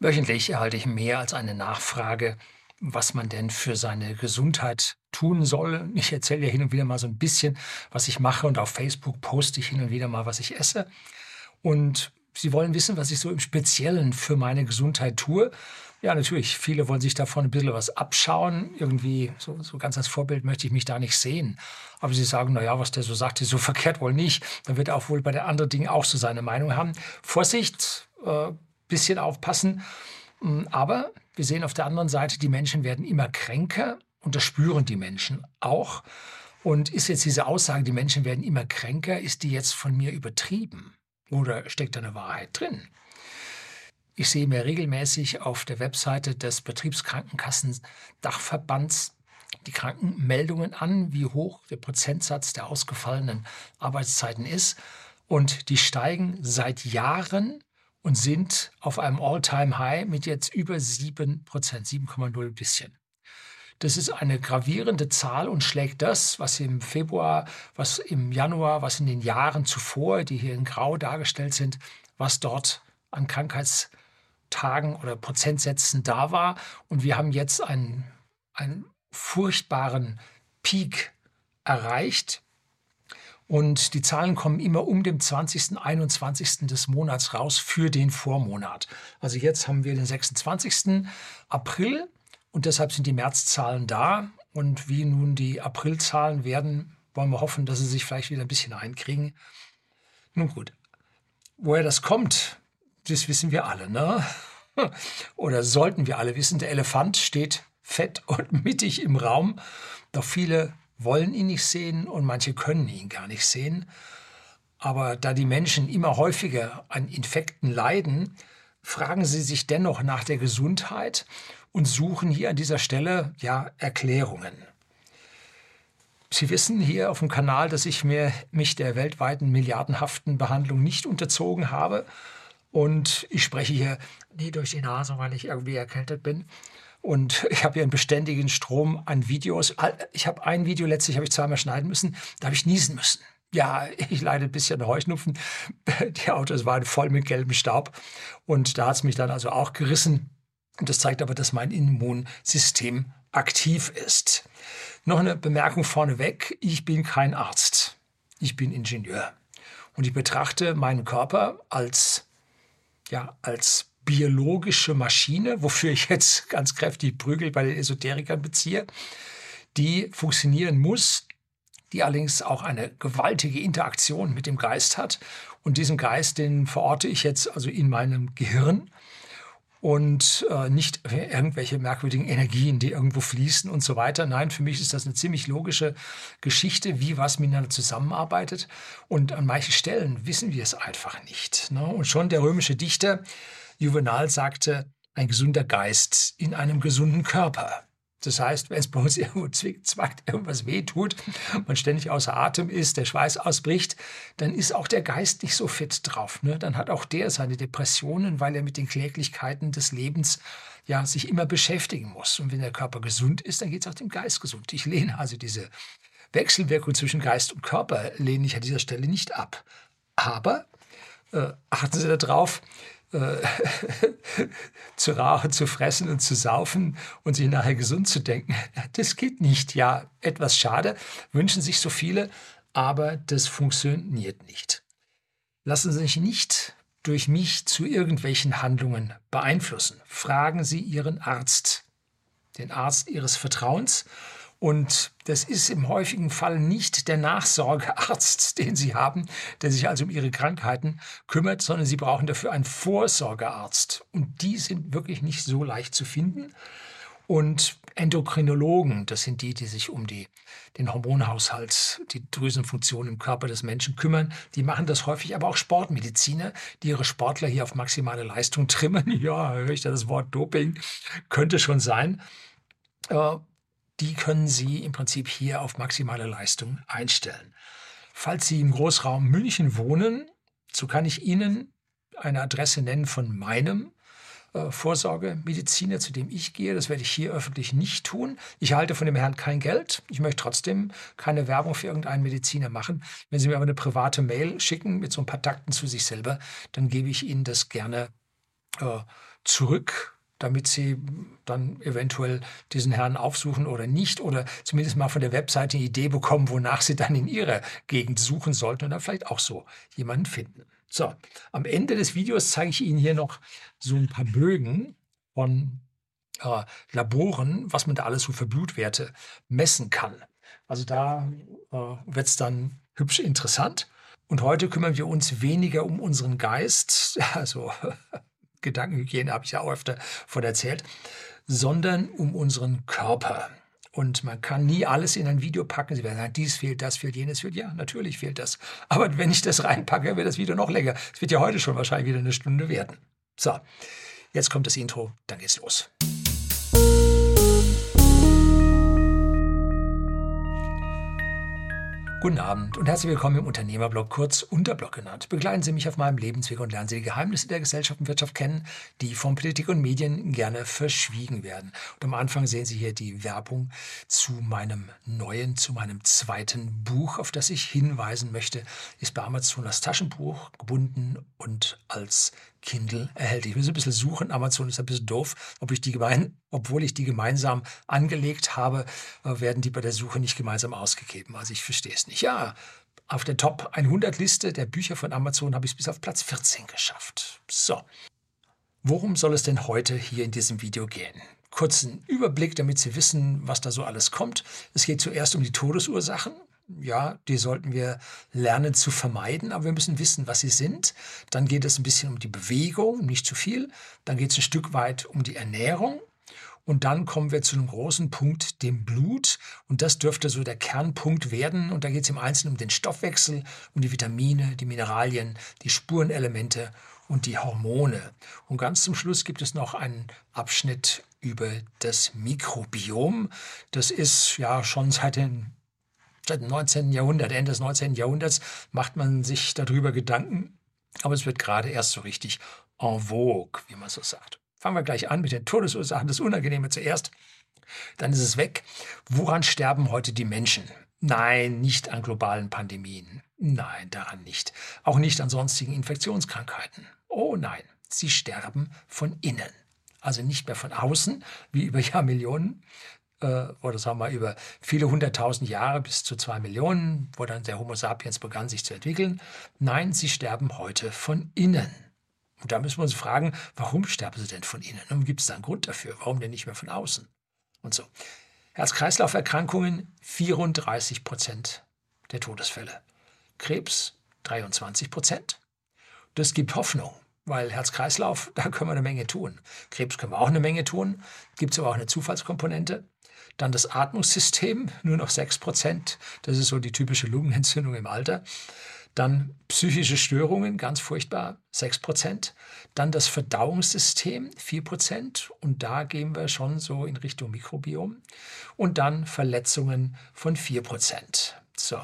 Wöchentlich erhalte ich mehr als eine Nachfrage, was man denn für seine Gesundheit tun soll. Ich erzähle ja hin und wieder mal so ein bisschen, was ich mache und auf Facebook poste ich hin und wieder mal, was ich esse. Und Sie wollen wissen, was ich so im Speziellen für meine Gesundheit tue. Ja, natürlich, viele wollen sich davon ein bisschen was abschauen. Irgendwie, so, so ganz als Vorbild möchte ich mich da nicht sehen. Aber sie sagen, na ja, was der so sagt, ist so verkehrt wohl nicht. Dann wird er auch wohl bei den anderen Dingen auch so seine Meinung haben. Vorsicht, äh, bisschen aufpassen. Mm, aber wir sehen auf der anderen Seite, die Menschen werden immer kränker und das spüren die Menschen auch. Und ist jetzt diese Aussage, die Menschen werden immer kränker, ist die jetzt von mir übertrieben? Oder steckt da eine Wahrheit drin? Ich sehe mir regelmäßig auf der Webseite des Betriebskrankenkassen-Dachverbands die Krankenmeldungen an, wie hoch der Prozentsatz der ausgefallenen Arbeitszeiten ist. Und die steigen seit Jahren und sind auf einem All-Time-High mit jetzt über 7 Prozent, 7,0 bisschen. Das ist eine gravierende Zahl und schlägt das, was im Februar, was im Januar, was in den Jahren zuvor, die hier in Grau dargestellt sind, was dort an Krankheitstagen oder Prozentsätzen da war. Und wir haben jetzt einen, einen furchtbaren Peak erreicht und die Zahlen kommen immer um dem 20., 21. des Monats raus für den Vormonat. Also jetzt haben wir den 26. April und deshalb sind die Märzzahlen da. Und wie nun die Aprilzahlen werden, wollen wir hoffen, dass sie sich vielleicht wieder ein bisschen einkriegen. Nun gut, woher das kommt, das wissen wir alle, ne? Oder sollten wir alle wissen. Der Elefant steht fett und mittig im Raum. Doch viele wollen ihn nicht sehen und manche können ihn gar nicht sehen. Aber da die Menschen immer häufiger an Infekten leiden, fragen sie sich dennoch nach der Gesundheit und suchen hier an dieser Stelle ja Erklärungen. Sie wissen hier auf dem Kanal, dass ich mir, mich der weltweiten milliardenhaften Behandlung nicht unterzogen habe. Und ich spreche hier nie durch die Nase, weil ich irgendwie erkältet bin. Und ich habe hier einen beständigen Strom an Videos. Ich habe ein Video letztlich habe ich zweimal schneiden müssen, da habe ich niesen müssen. Ja, ich leide ein bisschen Heuschnupfen. Die Autos waren voll mit gelbem Staub. Und da hat es mich dann also auch gerissen. Und das zeigt aber, dass mein Immunsystem aktiv ist. Noch eine Bemerkung vorneweg. Ich bin kein Arzt. Ich bin Ingenieur. Und ich betrachte meinen Körper als, ja, als biologische Maschine, wofür ich jetzt ganz kräftig Prügel bei den Esoterikern beziehe, die funktionieren muss, die allerdings auch eine gewaltige Interaktion mit dem Geist hat. Und diesen Geist, den verorte ich jetzt also in meinem Gehirn und äh, nicht irgendwelche merkwürdigen Energien, die irgendwo fließen und so weiter. Nein, für mich ist das eine ziemlich logische Geschichte, wie was miteinander zusammenarbeitet. Und an manchen Stellen wissen wir es einfach nicht. Ne? Und schon der römische Dichter Juvenal sagte, ein gesunder Geist in einem gesunden Körper. Das heißt, wenn es bei uns irgendwo zwickt, zwackt, irgendwas wehtut, man ständig außer Atem ist, der Schweiß ausbricht, dann ist auch der Geist nicht so fit drauf. Ne? Dann hat auch der seine Depressionen, weil er mit den Kläglichkeiten des Lebens ja sich immer beschäftigen muss. Und wenn der Körper gesund ist, dann geht es auch dem Geist gesund. Ich lehne also diese Wechselwirkung zwischen Geist und Körper lehne ich an dieser Stelle nicht ab. Aber äh, achten Sie darauf, äh, zu rauchen, zu fressen und zu saufen und sich nachher gesund zu denken. Das geht nicht. Ja, etwas schade, wünschen sich so viele, aber das funktioniert nicht. Lassen Sie sich nicht durch mich zu irgendwelchen Handlungen beeinflussen. Fragen Sie Ihren Arzt, den Arzt Ihres Vertrauens, und das ist im häufigen Fall nicht der Nachsorgearzt, den Sie haben, der sich also um Ihre Krankheiten kümmert, sondern Sie brauchen dafür einen Vorsorgearzt. Und die sind wirklich nicht so leicht zu finden. Und Endokrinologen, das sind die, die sich um die, den Hormonhaushalt, die Drüsenfunktion im Körper des Menschen kümmern. Die machen das häufig, aber auch Sportmediziner, die ihre Sportler hier auf maximale Leistung trimmen. Ja, höre ich da das Wort Doping? Könnte schon sein. Die können Sie im Prinzip hier auf maximale Leistung einstellen. Falls Sie im Großraum München wohnen, so kann ich Ihnen eine Adresse nennen von meinem äh, Vorsorgemediziner, zu dem ich gehe. Das werde ich hier öffentlich nicht tun. Ich halte von dem Herrn kein Geld. Ich möchte trotzdem keine Werbung für irgendeinen Mediziner machen. Wenn Sie mir aber eine private Mail schicken mit so ein paar Takten zu sich selber, dann gebe ich Ihnen das gerne äh, zurück, damit Sie dann eventuell diesen Herrn aufsuchen oder nicht oder zumindest mal von der Webseite eine Idee bekommen, wonach Sie dann in Ihrer Gegend suchen sollten und dann vielleicht auch so jemanden finden. So, am Ende des Videos zeige ich Ihnen hier noch so ein paar Bögen von äh, Laboren, was man da alles so für Blutwerte messen kann. Also da äh, wird es dann hübsch interessant. Und heute kümmern wir uns weniger um unseren Geist, also Gedankenhygiene habe ich ja auch öfter von erzählt, sondern um unseren Körper. Und man kann nie alles in ein Video packen. Sie werden sagen, dies fehlt, das fehlt, jenes fehlt. Ja, natürlich fehlt das. Aber wenn ich das reinpacke, wird das Video noch länger. Es wird ja heute schon wahrscheinlich wieder eine Stunde werden. So, jetzt kommt das Intro, dann geht's los. Guten Abend und herzlich willkommen im Unternehmerblog, kurz Unterblog genannt. Begleiten Sie mich auf meinem Lebensweg und lernen Sie die Geheimnisse der Gesellschaft und Wirtschaft kennen, die von Politik und Medien gerne verschwiegen werden. Und am Anfang sehen Sie hier die Werbung zu meinem neuen, zu meinem zweiten Buch, auf das ich hinweisen möchte. Ist bei Amazon als Taschenbuch gebunden und als Kindle erhält. Ich muss ein bisschen suchen. Amazon ist ein bisschen doof. Ob ich die gemein, obwohl ich die gemeinsam angelegt habe, äh, werden die bei der Suche nicht gemeinsam ausgegeben. Also ich verstehe es nicht. Ja, auf der Top 100 Liste der Bücher von Amazon habe ich es bis auf Platz 14 geschafft. So. Worum soll es denn heute hier in diesem Video gehen? Kurzen Überblick, damit Sie wissen, was da so alles kommt. Es geht zuerst um die Todesursachen, ja, die sollten wir lernen zu vermeiden, aber wir müssen wissen, was sie sind. Dann geht es ein bisschen um die Bewegung, nicht zu viel. Dann geht es ein Stück weit um die Ernährung. Und dann kommen wir zu einem großen Punkt, dem Blut. Und das dürfte so der Kernpunkt werden. Und da geht es im Einzelnen um den Stoffwechsel, um die Vitamine, die Mineralien, die Spurenelemente und die Hormone. Und ganz zum Schluss gibt es noch einen Abschnitt über das Mikrobiom. Das ist ja schon seit den seit dem 19. Jahrhundert, Ende des 19. Jahrhunderts, macht man sich darüber Gedanken. Aber es wird gerade erst so richtig en vogue, wie man so sagt. Fangen wir gleich an mit den Todesursachen. Das Unangenehme zuerst. Dann ist es weg. Woran sterben heute die Menschen? Nein, nicht an globalen Pandemien. Nein, daran nicht. Auch nicht an sonstigen Infektionskrankheiten. Oh nein, sie sterben von innen. Also nicht mehr von außen, wie über Jahrmillionen, oder sagen wir über viele hunderttausend Jahre bis zu zwei Millionen, wo dann der Homo sapiens begann sich zu entwickeln. Nein, sie sterben heute von innen. Und da müssen wir uns fragen, warum sterben sie denn von innen? Und gibt es da einen Grund dafür? Warum denn nicht mehr von außen? Und so. Herz-Kreislauf-Erkrankungen 34 Prozent der Todesfälle. Krebs 23 Prozent. Das gibt Hoffnung, weil Herz-Kreislauf, da können wir eine Menge tun. Krebs können wir auch eine Menge tun. Gibt es aber auch eine Zufallskomponente. Dann das Atmungssystem, nur noch 6 Prozent. Das ist so die typische Lungenentzündung im Alter. Dann psychische Störungen, ganz furchtbar, 6 Prozent. Dann das Verdauungssystem, 4 Prozent. Und da gehen wir schon so in Richtung Mikrobiom. Und dann Verletzungen von 4 Prozent. So.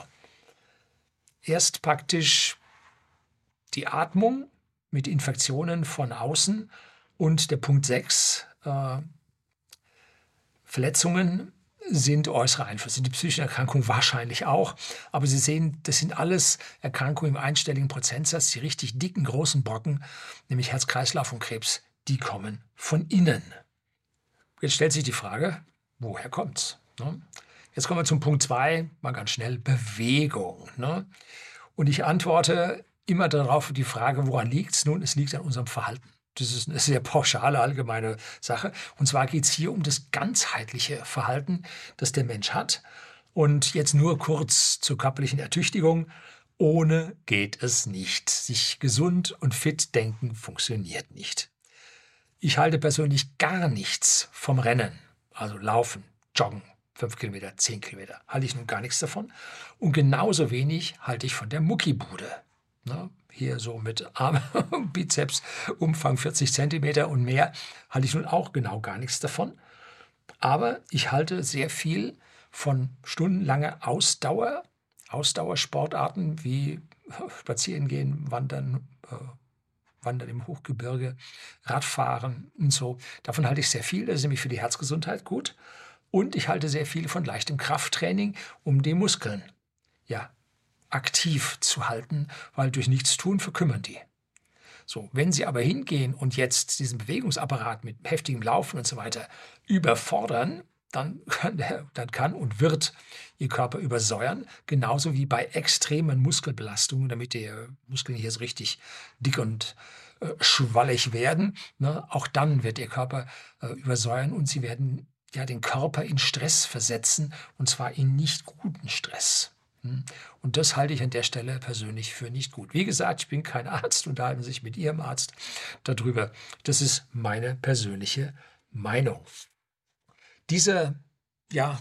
Erst praktisch die Atmung mit Infektionen von außen und der Punkt 6, äh, Verletzungen sind äußere Einflüsse. Die psychischen Erkrankungen wahrscheinlich auch. Aber Sie sehen, das sind alles Erkrankungen im einstelligen Prozentsatz. Die richtig dicken, großen Brocken, nämlich Herz-Kreislauf und Krebs, die kommen von innen. Jetzt stellt sich die Frage, woher kommt's? Ne? Jetzt kommen wir zum Punkt 2, mal ganz schnell, Bewegung. Ne? Und ich antworte immer darauf die Frage, woran liegt es? Nun, es liegt an unserem Verhalten. Das ist eine sehr pauschale, allgemeine Sache. Und zwar geht es hier um das ganzheitliche Verhalten, das der Mensch hat. Und jetzt nur kurz zur körperlichen Ertüchtigung. Ohne geht es nicht. Sich gesund und fit denken funktioniert nicht. Ich halte persönlich gar nichts vom Rennen. Also Laufen, Joggen, fünf Kilometer, zehn Kilometer. Halte ich nun gar nichts davon. Und genauso wenig halte ich von der Muckibude. Ne? Hier so mit Arm, Bizeps, Umfang 40 Zentimeter und mehr, halte ich nun auch genau gar nichts davon. Aber ich halte sehr viel von stundenlanger Ausdauer, Ausdauersportarten wie Spazieren gehen, Wandern, äh, Wandern im Hochgebirge, Radfahren und so. Davon halte ich sehr viel. Das ist nämlich für die Herzgesundheit gut. Und ich halte sehr viel von leichtem Krafttraining, um die Muskeln ja, aktiv zu halten, weil durch nichts tun verkümmern die. So, wenn Sie aber hingehen und jetzt diesen Bewegungsapparat mit heftigem Laufen und so weiter überfordern, dann kann, der, dann kann und wird Ihr Körper übersäuern, genauso wie bei extremen Muskelbelastungen, damit die Muskeln hier so richtig dick und äh, schwallig werden. Ne? Auch dann wird Ihr Körper äh, übersäuern und Sie werden ja den Körper in Stress versetzen und zwar in nicht guten Stress. Hm? Und das halte ich an der Stelle persönlich für nicht gut. Wie gesagt, ich bin kein Arzt, und unterhalten sich mit Ihrem Arzt darüber. Das ist meine persönliche Meinung. Diese ja,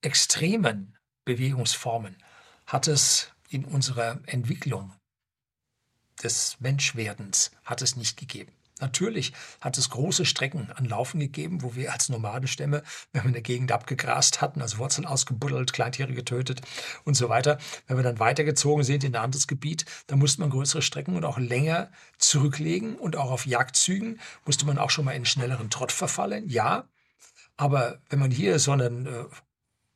extremen Bewegungsformen hat es in unserer Entwicklung des Menschwerdens hat es nicht gegeben. Natürlich hat es große Strecken an Laufen gegeben, wo wir als Nomadenstämme, wenn wir eine Gegend abgegrast hatten, also Wurzeln ausgebuddelt, Kleintiere getötet und so weiter, wenn wir dann weitergezogen sind in ein anderes Gebiet, dann musste man größere Strecken und auch länger zurücklegen und auch auf Jagdzügen musste man auch schon mal in schnelleren Trott verfallen. Ja, aber wenn man hier so einen äh,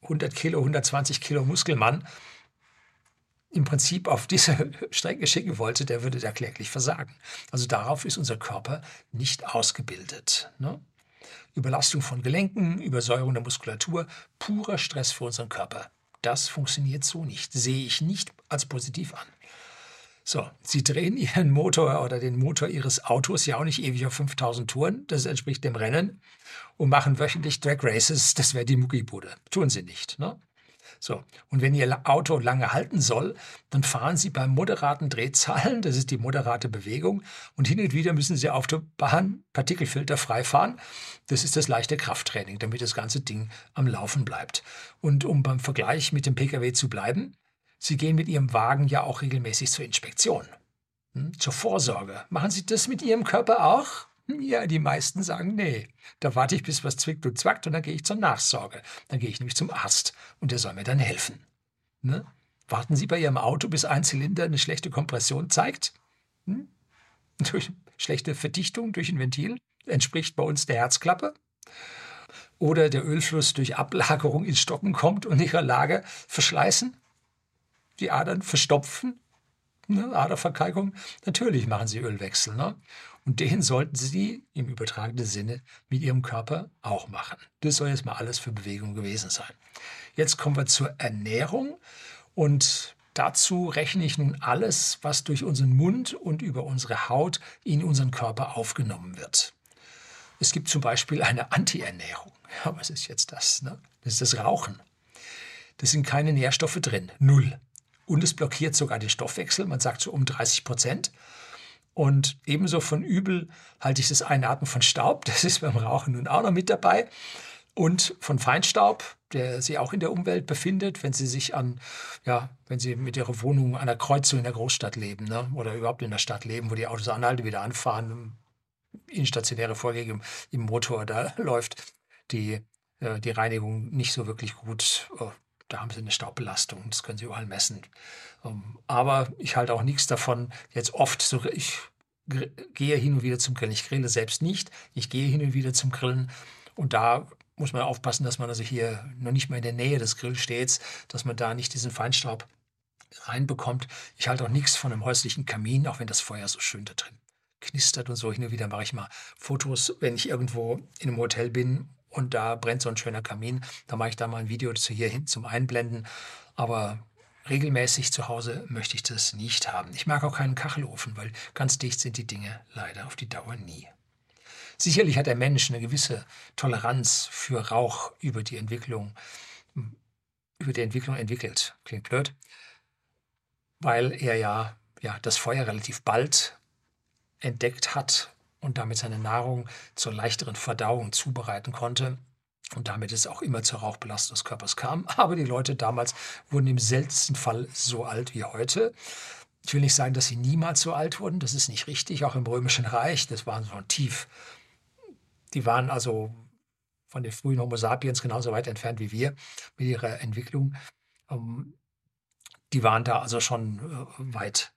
100 Kilo, 120 Kilo Muskelmann im Prinzip auf diese Strecke schicken wollte, der würde da kläglich versagen. Also darauf ist unser Körper nicht ausgebildet. Ne? Überlastung von Gelenken, Übersäuerung der Muskulatur, purer Stress für unseren Körper. Das funktioniert so nicht, sehe ich nicht als positiv an. So, Sie drehen Ihren Motor oder den Motor Ihres Autos ja auch nicht ewig auf 5000 Touren, das entspricht dem Rennen, und machen wöchentlich Drag Races, das wäre die Muckibude. Tun Sie nicht. Ne? So, und wenn Ihr Auto lange halten soll, dann fahren Sie bei moderaten Drehzahlen, das ist die moderate Bewegung, und hin und wieder müssen Sie auf der Bahn Partikelfilter freifahren. Das ist das leichte Krafttraining, damit das ganze Ding am Laufen bleibt. Und um beim Vergleich mit dem Pkw zu bleiben, Sie gehen mit Ihrem Wagen ja auch regelmäßig zur Inspektion, hm, zur Vorsorge. Machen Sie das mit Ihrem Körper auch? Ja, die meisten sagen, nee, da warte ich, bis was zwickt und zwackt und dann gehe ich zur Nachsorge. Dann gehe ich nämlich zum Arzt und der soll mir dann helfen. Ne? Warten Sie bei Ihrem Auto, bis ein Zylinder eine schlechte Kompression zeigt? Hm? Durch schlechte Verdichtung durch ein Ventil entspricht bei uns der Herzklappe. Oder der Ölfluss durch Ablagerung ins Stocken kommt und ihre Lage verschleißen, die Adern verstopfen, ne? Aderverkalkung. Natürlich machen sie Ölwechsel. Ne? Und den sollten Sie im übertragenen Sinne mit Ihrem Körper auch machen. Das soll jetzt mal alles für Bewegung gewesen sein. Jetzt kommen wir zur Ernährung und dazu rechne ich nun alles, was durch unseren Mund und über unsere Haut in unseren Körper aufgenommen wird. Es gibt zum Beispiel eine Anti-Ernährung. Ja, was ist jetzt das? Ne? Das ist das Rauchen. Da sind keine Nährstoffe drin, null. Und es blockiert sogar den Stoffwechsel, man sagt so um 30 Prozent. Und ebenso von übel halte ich das Einatmen von Staub, das ist beim Rauchen nun auch noch mit dabei. Und von Feinstaub, der sich auch in der Umwelt befindet, wenn Sie sich an, ja, wenn Sie mit Ihrer Wohnung an einer Kreuzung in der Großstadt leben ne, oder überhaupt in der Stadt leben, wo die Autos anhalten, wieder anfahren, instationäre Vorgänge im Motor, da läuft die, äh, die Reinigung nicht so wirklich gut. Oh, da haben Sie eine Staubbelastung, das können Sie überall messen. Ähm, aber ich halte auch nichts davon, jetzt oft so, ich gehe hin und wieder zum Grillen. Ich grille selbst nicht, ich gehe hin und wieder zum Grillen und da muss man aufpassen, dass man also hier noch nicht mal in der Nähe des Grills steht, dass man da nicht diesen Feinstaub reinbekommt. Ich halte auch nichts von einem häuslichen Kamin, auch wenn das Feuer so schön da drin knistert und so. Hin und wieder mache ich mal Fotos, wenn ich irgendwo in einem Hotel bin und da brennt so ein schöner Kamin. Da mache ich da mal ein Video zu hier hin zum Einblenden. Aber regelmäßig zu Hause möchte ich das nicht haben. Ich mag auch keinen Kachelofen, weil ganz dicht sind die Dinge leider auf die Dauer nie. Sicherlich hat der Mensch eine gewisse Toleranz für Rauch über die Entwicklung, über die Entwicklung entwickelt. Klingt blöd, weil er ja, ja das Feuer relativ bald entdeckt hat und damit seine Nahrung zur leichteren Verdauung zubereiten konnte und damit es auch immer zur Rauchbelastung des Körpers kam. Aber die Leute damals wurden im seltensten Fall so alt wie heute. Ich will nicht sagen, dass sie niemals so alt wurden, das ist nicht richtig. Auch im Römischen Reich, das waren so tief. Die waren also von den frühen Homo sapiens genauso weit entfernt wie wir mit ihrer Entwicklung. Ähm, die waren da also schon äh, weit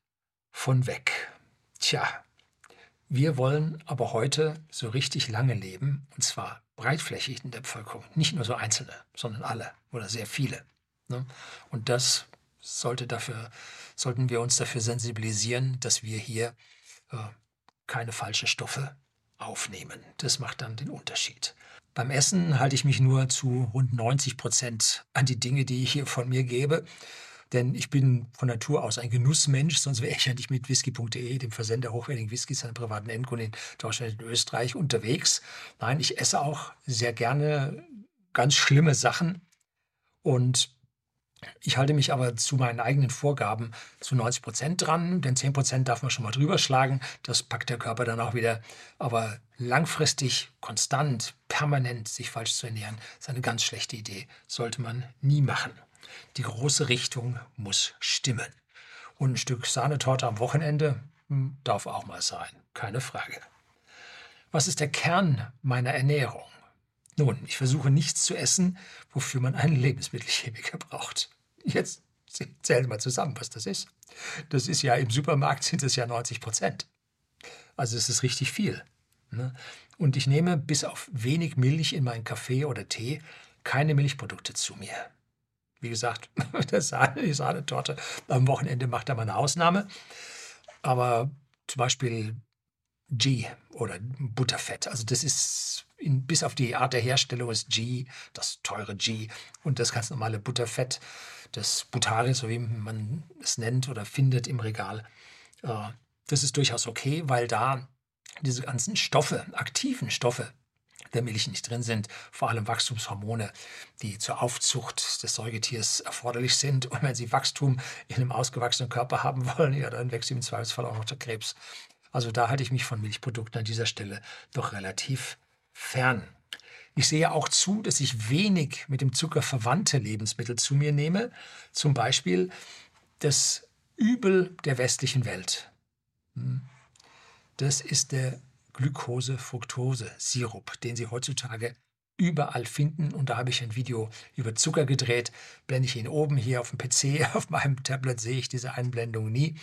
von weg. Tja, wir wollen aber heute so richtig lange leben, und zwar breitflächig in der Bevölkerung. Nicht nur so Einzelne, sondern alle oder sehr viele. Ne? Und das sollte dafür, sollten wir uns dafür sensibilisieren, dass wir hier äh, keine falschen Stoffe aufnehmen. Das macht dann den Unterschied. Beim Essen halte ich mich nur zu rund 90 Prozent an die Dinge, die ich hier von mir gebe. Denn ich bin von Natur aus ein Genussmensch, sonst wäre ich ja nicht mit whisky.de, dem Versender hochwertigen Whiskys an privaten Endkunden in Deutschland und Österreich unterwegs. Nein, ich esse auch sehr gerne ganz schlimme Sachen und ich halte mich aber zu meinen eigenen Vorgaben zu 90 Prozent dran, denn 10 Prozent darf man schon mal drüber schlagen. Das packt der Körper dann auch wieder. Aber langfristig, konstant, permanent sich falsch zu ernähren, ist eine ganz schlechte Idee. Sollte man nie machen. Die große Richtung muss stimmen. Und ein Stück Sahnetorte am Wochenende hm, darf auch mal sein. Keine Frage. Was ist der Kern meiner Ernährung? Nun, ich versuche nichts zu essen, wofür man einen Lebensmittelchemiker braucht. Jetzt zählen wir zusammen, was das ist. Das ist ja im Supermarkt sind es ja 90 Prozent. Also es ist richtig viel. Ne? Und ich nehme bis auf wenig Milch in meinen Kaffee oder Tee keine Milchprodukte zu mir. Wie gesagt, das Sahne, die Sahnetorte am Wochenende macht da mal eine Ausnahme. Aber zum Beispiel G oder Butterfett. Also das ist in, bis auf die Art der Herstellung ist G, das teure G und das ganz normale Butterfett, das Butari, so wie man es nennt oder findet im Regal. Äh, das ist durchaus okay, weil da diese ganzen Stoffe, aktiven Stoffe der Milch nicht drin sind, vor allem Wachstumshormone, die zur Aufzucht des Säugetiers erforderlich sind. Und wenn sie Wachstum in einem ausgewachsenen Körper haben wollen, ja, dann wächst im Zweifelsfall auch noch der Krebs. Also da halte ich mich von Milchprodukten an dieser Stelle doch relativ fern. Ich sehe auch zu, dass ich wenig mit dem Zucker verwandte Lebensmittel zu mir nehme, zum Beispiel das Übel der westlichen Welt. Hm. Das ist der Glucose-Fructose-Sirup, den Sie heutzutage überall finden. Und da habe ich ein Video über Zucker gedreht. Blende ich ihn oben hier auf dem PC, auf meinem Tablet sehe ich diese Einblendung nie.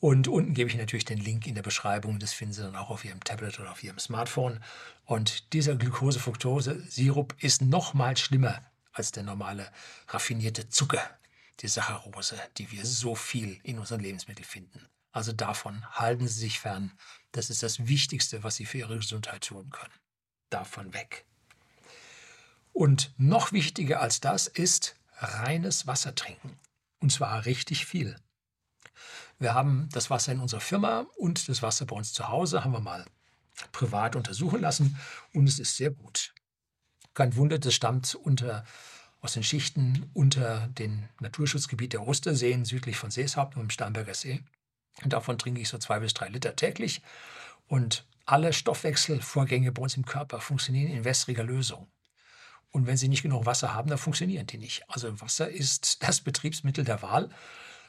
Und unten gebe ich natürlich den Link in der Beschreibung. Das finden Sie dann auch auf Ihrem Tablet oder auf Ihrem Smartphone. Und dieser Glucose-Fructose-Sirup ist noch mal schlimmer als der normale raffinierte Zucker, die Saccharose, die wir so viel in unseren Lebensmitteln finden. Also davon halten Sie sich fern. Das ist das Wichtigste, was Sie für Ihre Gesundheit tun können. Davon weg. Und noch wichtiger als das ist reines Wasser trinken. Und zwar richtig viel. Wir haben das Wasser in unserer Firma und das Wasser bei uns zu Hause haben wir mal privat untersuchen lassen und es ist sehr gut. Kein Wunder, das stammt unter, aus den Schichten unter dem Naturschutzgebiet der Osterseen südlich von Seeshaupt und im Starnberger See. Davon trinke ich so zwei bis drei Liter täglich. Und alle Stoffwechselvorgänge bei uns im Körper funktionieren in wässriger Lösung. Und wenn Sie nicht genug Wasser haben, dann funktionieren die nicht. Also Wasser ist das Betriebsmittel der Wahl.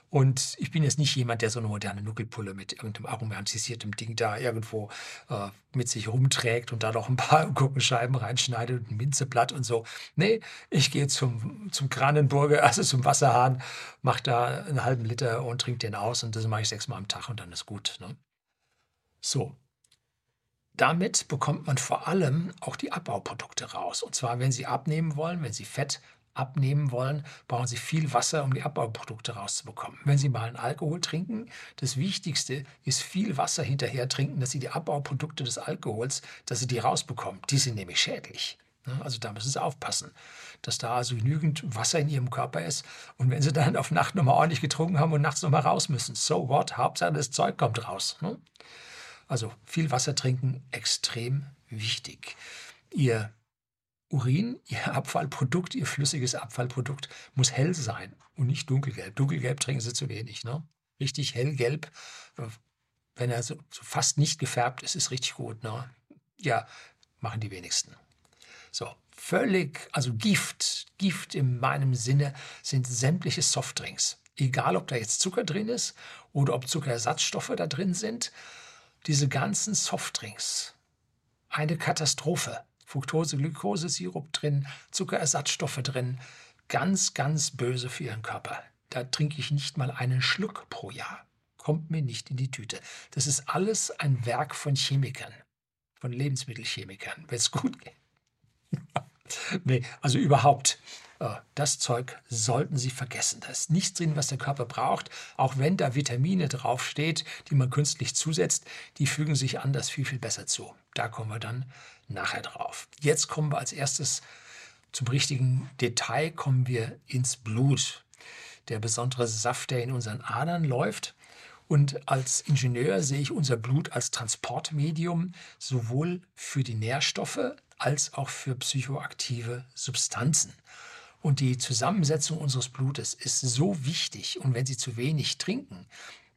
Und ich bin jetzt nicht jemand, der so eine moderne Nuckelpulle mit irgendeinem aromatisiertem Ding da irgendwo äh, mit sich rumträgt und da noch ein paar Gurkenscheiben reinschneidet und ein Minzeblatt und so. Nee, ich gehe zum, zum Kranenburger, also zum Wasserhahn, mache da einen halben Liter und trinke den aus und das mache ich sechsmal am Tag und dann ist gut. Ne? So. Damit bekommt man vor allem auch die Abbauprodukte raus. Und zwar, wenn Sie abnehmen wollen, wenn Sie Fett abnehmen wollen, brauchen Sie viel Wasser, um die Abbauprodukte rauszubekommen. Wenn Sie mal einen Alkohol trinken, das Wichtigste ist viel Wasser hinterher trinken, dass Sie die Abbauprodukte des Alkohols, dass Sie die rausbekommen. Die sind nämlich schädlich. Ne? Also da müssen Sie aufpassen, dass da also genügend Wasser in Ihrem Körper ist. Und wenn Sie dann auf Nacht nochmal ordentlich getrunken haben und nachts nochmal raus müssen, so what, Hauptsache das Zeug kommt raus. Ne? Also viel Wasser trinken, extrem wichtig. Ihr Urin, Ihr Abfallprodukt, Ihr flüssiges Abfallprodukt muss hell sein und nicht dunkelgelb. Dunkelgelb trinken Sie zu wenig. Ne? Richtig hellgelb, wenn er so, so, fast nicht gefärbt ist, ist richtig gut. Ne? Ja, machen die wenigsten. So, völlig, also Gift, Gift in meinem Sinne sind sämtliche Softdrinks. Egal, ob da jetzt Zucker drin ist oder ob Zuckerersatzstoffe da drin sind. Diese ganzen Softdrinks, eine Katastrophe. Fructose, Glucose, Sirup drin, Zuckerersatzstoffe drin. Ganz, ganz böse für Ihren Körper. Da trinke ich nicht mal einen Schluck pro Jahr. Kommt mir nicht in die Tüte. Das ist alles ein Werk von Chemikern, von Lebensmittelchemikern, wenn es gut geht. nee, also überhaupt. Äh, das Zeug sollten Sie vergessen. Da ist nichts drin, was der Körper braucht. Auch wenn da Vitamine draufsteht, die man künstlich zusetzt, die fügen sich anders viel, viel besser zu. Da kommen wir dann nachher drauf. Jetzt kommen wir als erstes zum richtigen Detail, kommen wir ins Blut. Der besondere Saft, der in unseren Adern läuft. Und als Ingenieur sehe ich unser Blut als Transportmedium sowohl für die Nährstoffe als auch für psychoaktive Substanzen. Und die Zusammensetzung unseres Blutes ist so wichtig. Und wenn Sie zu wenig trinken,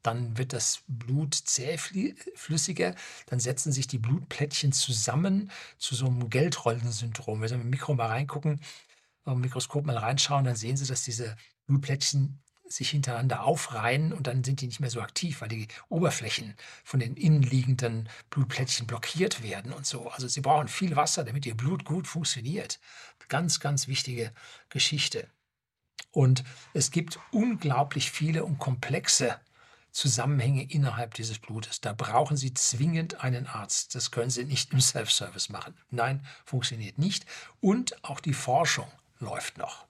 dann wird das Blut zähflüssiger, dann setzen sich die Blutplättchen zusammen zu so einem Geldrollensyndrom. Wenn Sie im Mikro mal reingucken, im Mikroskop mal reinschauen, dann sehen Sie, dass diese Blutplättchen sich hintereinander aufreihen und dann sind die nicht mehr so aktiv, weil die Oberflächen von den innenliegenden Blutplättchen blockiert werden und so. Also sie brauchen viel Wasser, damit ihr Blut gut funktioniert. Ganz, ganz wichtige Geschichte. Und es gibt unglaublich viele und komplexe Zusammenhänge innerhalb dieses Blutes. Da brauchen Sie zwingend einen Arzt. Das können Sie nicht im Self-Service machen. Nein, funktioniert nicht. Und auch die Forschung läuft noch.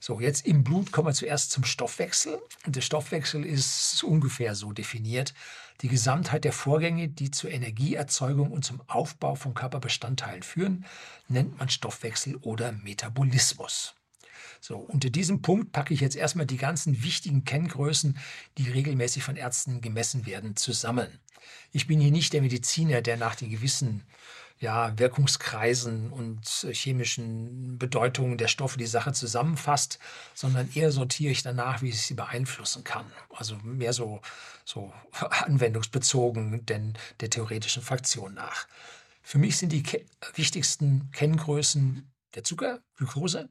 So, jetzt im Blut kommen wir zuerst zum Stoffwechsel. Und der Stoffwechsel ist ungefähr so definiert. Die Gesamtheit der Vorgänge, die zur Energieerzeugung und zum Aufbau von Körperbestandteilen führen, nennt man Stoffwechsel oder Metabolismus. So, unter diesem Punkt packe ich jetzt erstmal die ganzen wichtigen Kenngrößen, die regelmäßig von Ärzten gemessen werden, zusammen. Ich bin hier nicht der Mediziner, der nach den gewissen ja, Wirkungskreisen und chemischen Bedeutungen der Stoffe die Sache zusammenfasst, sondern eher sortiere ich danach, wie ich sie beeinflussen kann. Also mehr so, so anwendungsbezogen denn der theoretischen Fraktion nach. Für mich sind die ke wichtigsten Kenngrößen der Zucker, Glucose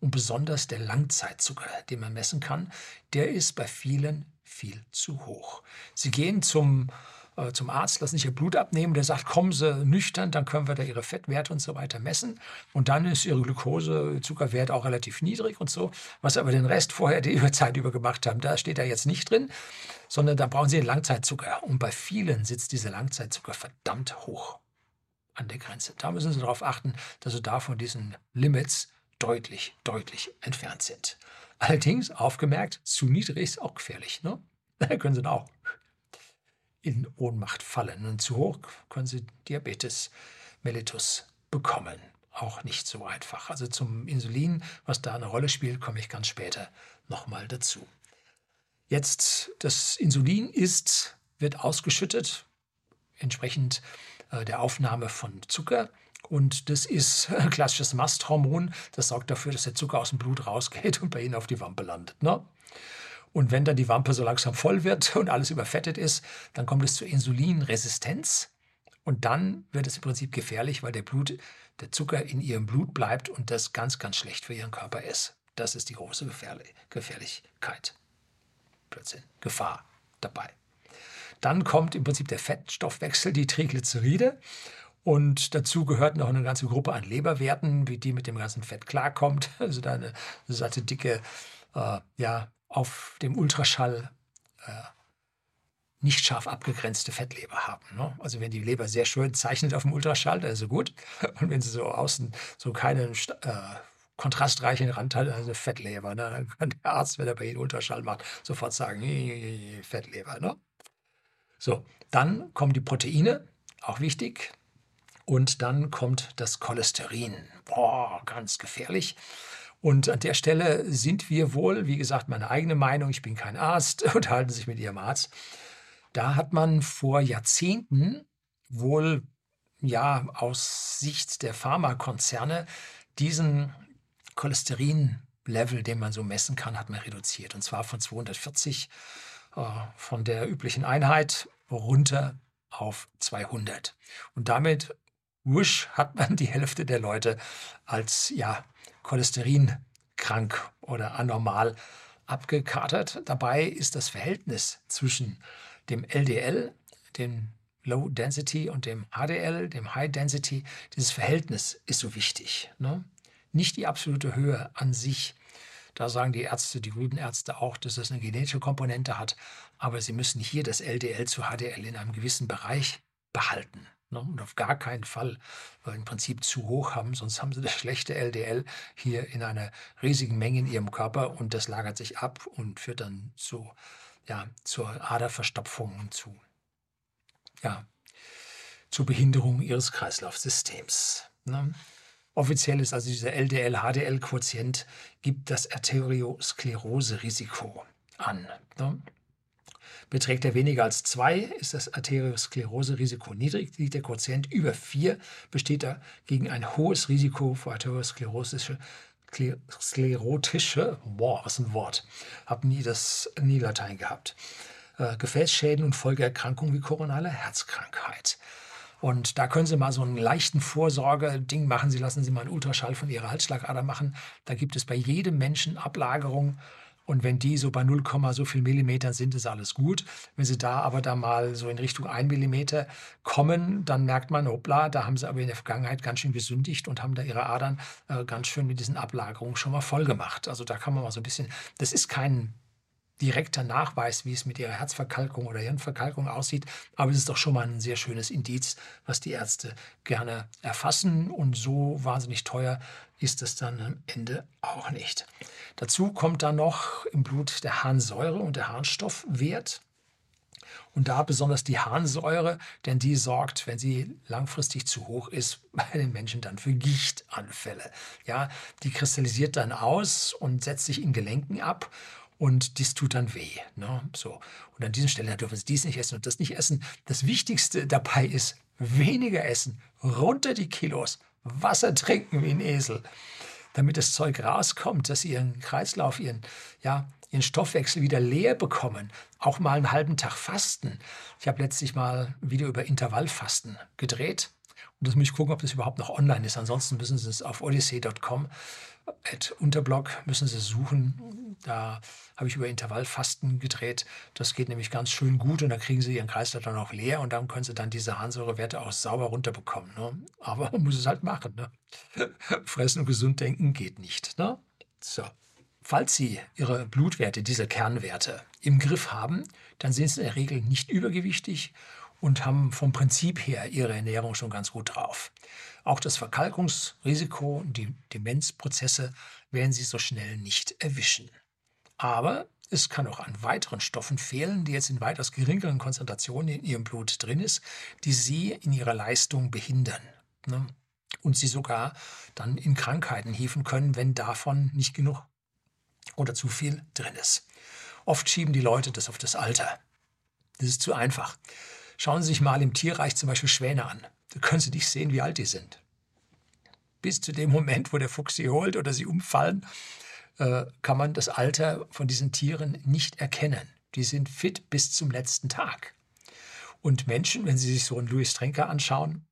und besonders der Langzeitzucker, den man messen kann. Der ist bei vielen viel zu hoch. Sie gehen zum äh, zum Arzt, lassen sich ihr Blut abnehmen, der sagt, kommen Sie nüchtern, dann können wir da Ihre Fettwerte und so weiter messen. Und dann ist Ihre Glucose, Zuckerwert auch relativ niedrig und so. Was aber den Rest vorher die Zeit über gemacht haben, da steht da jetzt nicht drin, sondern da brauchen Sie den Langzeitzucker. Und bei vielen sitzt dieser Langzeitzucker verdammt hoch an der Grenze. Da müssen Sie darauf achten, dass Sie da von diesen Limits deutlich, deutlich entfernt sind. Allerdings, aufgemerkt, zu niedrig ist auch gefährlich. Ne? Da können Sie auch in Ohnmacht fallen. Und zu hoch können Sie Diabetes mellitus bekommen. Auch nicht so einfach. Also zum Insulin, was da eine Rolle spielt, komme ich ganz später nochmal dazu. Jetzt, das Insulin ist, wird ausgeschüttet, entsprechend äh, der Aufnahme von Zucker. Und das ist ein klassisches Masthormon. Das sorgt dafür, dass der Zucker aus dem Blut rausgeht und bei Ihnen auf die Wampe landet. Ne? Und wenn dann die Wampe so langsam voll wird und alles überfettet ist, dann kommt es zur Insulinresistenz. Und dann wird es im Prinzip gefährlich, weil der Blut, der Zucker in ihrem Blut bleibt und das ganz, ganz schlecht für ihren Körper ist. Das ist die große Gefährlichkeit. Blödsinn, Gefahr dabei. Dann kommt im Prinzip der Fettstoffwechsel, die Triglyceride. Und dazu gehört noch eine ganze Gruppe an Leberwerten, wie die mit dem ganzen Fett klarkommt. Also da eine satte, dicke äh, ja, auf dem Ultraschall äh, nicht scharf abgegrenzte Fettleber haben. Ne? Also wenn die Leber sehr schön zeichnet auf dem Ultraschall, dann ist sie gut. Und wenn sie so außen so keinen äh, kontrastreichen Rand hat, also Fettleber, ne? dann kann der Arzt, wenn er bei Ihnen Ultraschall macht, sofort sagen, Fettleber. Ne? So, dann kommen die Proteine, auch wichtig. Und dann kommt das Cholesterin. Boah, ganz gefährlich. Und an der Stelle sind wir wohl, wie gesagt, meine eigene Meinung, ich bin kein Arzt, unterhalten sich mit Ihrem Arzt. Da hat man vor Jahrzehnten wohl ja aus Sicht der Pharmakonzerne diesen Cholesterin-Level, den man so messen kann, hat man reduziert. Und zwar von 240 äh, von der üblichen Einheit runter auf 200. Und damit, wusch, hat man die Hälfte der Leute als ja cholesterinkrank oder anormal abgekatert. Dabei ist das Verhältnis zwischen dem LDL, dem Low Density und dem HDL, dem High Density, dieses Verhältnis ist so wichtig. Ne? Nicht die absolute Höhe an sich. Da sagen die Ärzte, die guten Ärzte auch, dass das eine genetische Komponente hat. Aber sie müssen hier das LDL zu HDL in einem gewissen Bereich behalten. Ne? Und auf gar keinen Fall äh, im Prinzip zu hoch haben, sonst haben sie das schlechte LDL hier in einer riesigen Menge in ihrem Körper und das lagert sich ab und führt dann zu, ja, zur Aderverstopfung und zu, ja, zur Behinderung ihres Kreislaufsystems. Ne? Offiziell ist also dieser LDL-HDL-Quotient, gibt das Arteriosklerose-Risiko an. Ne? Beträgt er weniger als 2, ist das Arteriosklerose-Risiko niedrig. Liegt der Quotient über 4, besteht er gegen ein hohes Risiko für arteriosklerosische sklerotische, boah, was ein Wort, habe nie das nie Latein gehabt, äh, Gefäßschäden und Folgeerkrankungen wie koronale Herzkrankheit. Und da können Sie mal so einen leichten Vorsorge-Ding machen. Sie lassen Sie mal einen Ultraschall von Ihrer Halsschlagader machen. Da gibt es bei jedem Menschen Ablagerungen und wenn die so bei 0, so viel Millimetern sind, ist alles gut. Wenn sie da aber da mal so in Richtung 1 Millimeter kommen, dann merkt man, hoppla, da haben sie aber in der Vergangenheit ganz schön gesündigt und haben da ihre Adern äh, ganz schön mit diesen Ablagerungen schon mal voll gemacht. Also da kann man mal so ein bisschen, das ist kein direkter Nachweis, wie es mit ihrer Herzverkalkung oder Hirnverkalkung aussieht. Aber es ist doch schon mal ein sehr schönes Indiz, was die Ärzte gerne erfassen. Und so wahnsinnig teuer ist es dann am Ende auch nicht. Dazu kommt dann noch im Blut der Harnsäure und der Harnstoffwert. Und da besonders die Harnsäure, denn die sorgt, wenn sie langfristig zu hoch ist, bei den Menschen dann für Gichtanfälle. Ja, die kristallisiert dann aus und setzt sich in Gelenken ab und dies tut dann weh. Ne? So. Und an diesen Stellen dürfen Sie dies nicht essen und das nicht essen. Das Wichtigste dabei ist, weniger essen, runter die Kilos, Wasser trinken wie ein Esel, damit das Zeug rauskommt, dass Sie Ihren Kreislauf, Ihren, ja, Ihren Stoffwechsel wieder leer bekommen. Auch mal einen halben Tag fasten. Ich habe letztlich mal ein Video über Intervallfasten gedreht. Und das muss ich gucken, ob das überhaupt noch online ist. Ansonsten müssen Sie es auf odyssey.com Unterblog müssen Sie suchen. Da habe ich über Intervallfasten gedreht. Das geht nämlich ganz schön gut und da kriegen Sie Ihren Kreislauf dann auch leer und dann können Sie dann diese Harnsäurewerte auch sauber runterbekommen. Ne? Aber man muss es halt machen. Ne? Fressen und gesund denken geht nicht. Ne? So. Falls Sie Ihre Blutwerte, diese Kernwerte, im Griff haben, dann sind Sie in der Regel nicht übergewichtig und haben vom Prinzip her ihre Ernährung schon ganz gut drauf. Auch das Verkalkungsrisiko und die Demenzprozesse werden sie so schnell nicht erwischen. Aber es kann auch an weiteren Stoffen fehlen, die jetzt in weitaus geringeren Konzentrationen in ihrem Blut drin ist, die sie in ihrer Leistung behindern. Ne? Und sie sogar dann in Krankheiten hieven können, wenn davon nicht genug oder zu viel drin ist. Oft schieben die Leute das auf das Alter. Das ist zu einfach. Schauen Sie sich mal im Tierreich zum Beispiel Schwäne an. Da können Sie nicht sehen, wie alt die sind. Bis zu dem Moment, wo der Fuchs sie holt oder sie umfallen, äh, kann man das Alter von diesen Tieren nicht erkennen. Die sind fit bis zum letzten Tag. Und Menschen, wenn Sie sich so einen Louis Trenker anschauen,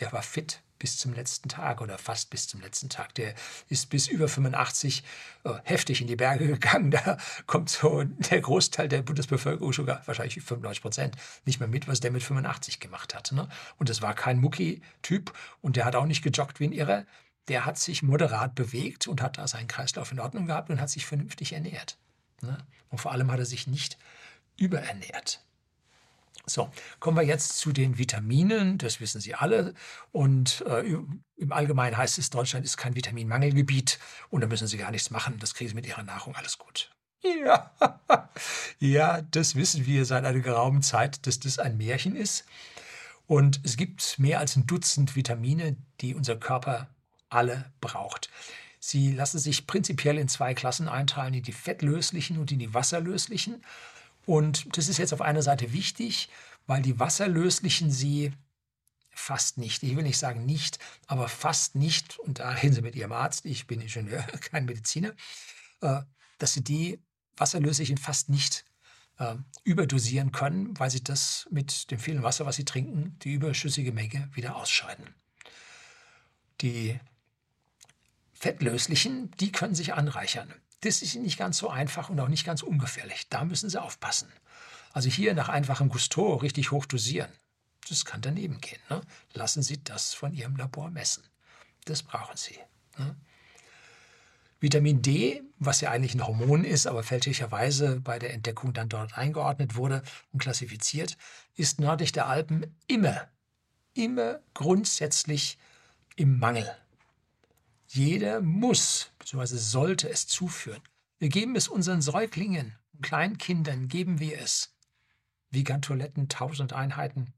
der war fit bis zum letzten Tag oder fast bis zum letzten Tag. Der ist bis über 85 äh, heftig in die Berge gegangen. Da kommt so der Großteil der Bundesbevölkerung, sogar wahrscheinlich 95 Prozent, nicht mehr mit, was der mit 85 gemacht hat. Ne? Und das war kein Mucki-Typ und der hat auch nicht gejoggt wie ein Irrer. Der hat sich moderat bewegt und hat da seinen Kreislauf in Ordnung gehabt und hat sich vernünftig ernährt. Ne? Und vor allem hat er sich nicht überernährt. So, kommen wir jetzt zu den Vitaminen, das wissen Sie alle. Und äh, im Allgemeinen heißt es, Deutschland ist kein Vitaminmangelgebiet und da müssen Sie gar nichts machen. Das kriegen Sie mit Ihrer Nahrung alles gut. Ja, ja, das wissen wir seit einer geraumen Zeit, dass das ein Märchen ist. Und es gibt mehr als ein Dutzend Vitamine, die unser Körper alle braucht. Sie lassen sich prinzipiell in zwei Klassen einteilen, in die fettlöslichen und in die wasserlöslichen. Und das ist jetzt auf einer Seite wichtig, weil die wasserlöslichen sie fast nicht, ich will nicht sagen nicht, aber fast nicht, und da reden Sie mit Ihrem Arzt, ich bin Ingenieur, kein Mediziner, äh, dass Sie die wasserlöslichen fast nicht äh, überdosieren können, weil Sie das mit dem vielen Wasser, was Sie trinken, die überschüssige Menge wieder ausscheiden. Die fettlöslichen, die können sich anreichern. Das ist nicht ganz so einfach und auch nicht ganz ungefährlich. Da müssen Sie aufpassen. Also hier nach einfachem Gusto richtig hoch dosieren. Das kann daneben gehen. Ne? Lassen Sie das von Ihrem Labor messen. Das brauchen Sie. Ne? Vitamin D, was ja eigentlich ein Hormon ist, aber fälschlicherweise bei der Entdeckung dann dort eingeordnet wurde und klassifiziert, ist nördlich der Alpen immer immer grundsätzlich im Mangel. Jeder muss bzw. sollte es zuführen. Wir geben es unseren Säuglingen Kleinkindern, geben wir es. Vegan-Toiletten, 1000 Einheiten.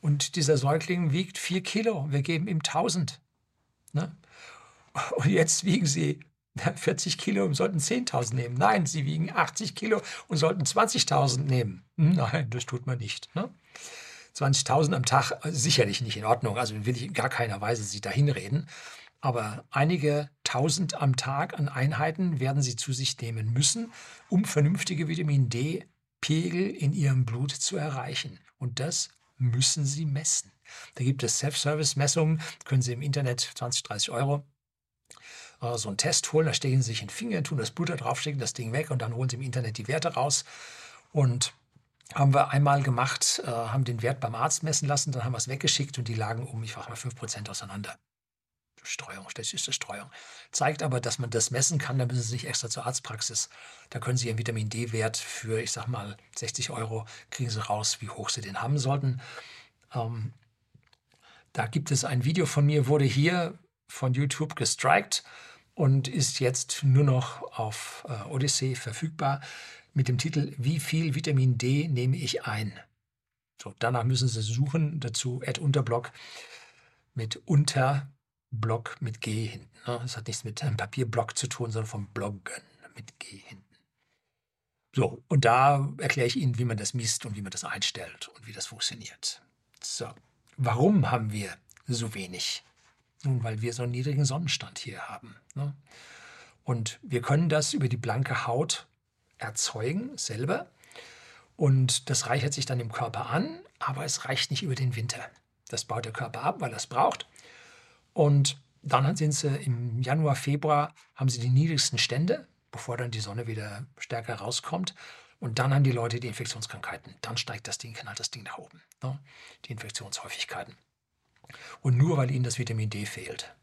Und dieser Säugling wiegt 4 Kilo. Wir geben ihm 1000. Ne? Und jetzt wiegen sie 40 Kilo und sollten 10.000 nehmen. Nein, sie wiegen 80 Kilo und sollten 20.000 nehmen. Hm, nein, das tut man nicht. Ne? 20.000 am Tag äh, sicherlich nicht in Ordnung. Also will ich in gar keiner Weise Sie dahin reden. Aber einige tausend am Tag an Einheiten werden Sie zu sich nehmen müssen, um vernünftige Vitamin D-Pegel in Ihrem Blut zu erreichen. Und das müssen Sie messen. Da gibt es Self-Service-Messungen, können Sie im Internet 20, 30 Euro äh, so einen Test holen. Da stecken Sie sich in den Finger, tun das Blut da drauf, stecken das Ding weg und dann holen Sie im Internet die Werte raus. Und haben wir einmal gemacht, äh, haben den Wert beim Arzt messen lassen, dann haben wir es weggeschickt und die lagen um, ich frage mal, 5% auseinander. Streuung, statistische Streuung. Zeigt aber, dass man das messen kann, da müssen Sie nicht extra zur Arztpraxis. Da können Sie Ihren Vitamin D-Wert für, ich sag mal, 60 Euro, kriegen Sie raus, wie hoch Sie den haben sollten. Ähm, da gibt es ein Video von mir, wurde hier von YouTube gestrikt und ist jetzt nur noch auf äh, Odyssey verfügbar mit dem Titel Wie viel Vitamin D nehme ich ein? So, danach müssen Sie suchen, dazu Add Unterblock mit Unterblock mit G hinten. Ne? Das hat nichts mit einem Papierblock zu tun, sondern vom Bloggen mit G hinten. So, und da erkläre ich Ihnen, wie man das misst und wie man das einstellt und wie das funktioniert. So, warum haben wir so wenig? Nun, weil wir so einen niedrigen Sonnenstand hier haben. Ne? Und wir können das über die blanke Haut erzeugen selber. Und das reichert sich dann im Körper an, aber es reicht nicht über den Winter. Das baut der Körper ab, weil er es braucht. Und dann sind sie im Januar, Februar, haben sie die niedrigsten Stände, bevor dann die Sonne wieder stärker rauskommt. Und dann haben die Leute die Infektionskrankheiten. Dann steigt das Ding, knallt das Ding nach oben. Ne? Die Infektionshäufigkeiten. Und nur weil ihnen das Vitamin D fehlt.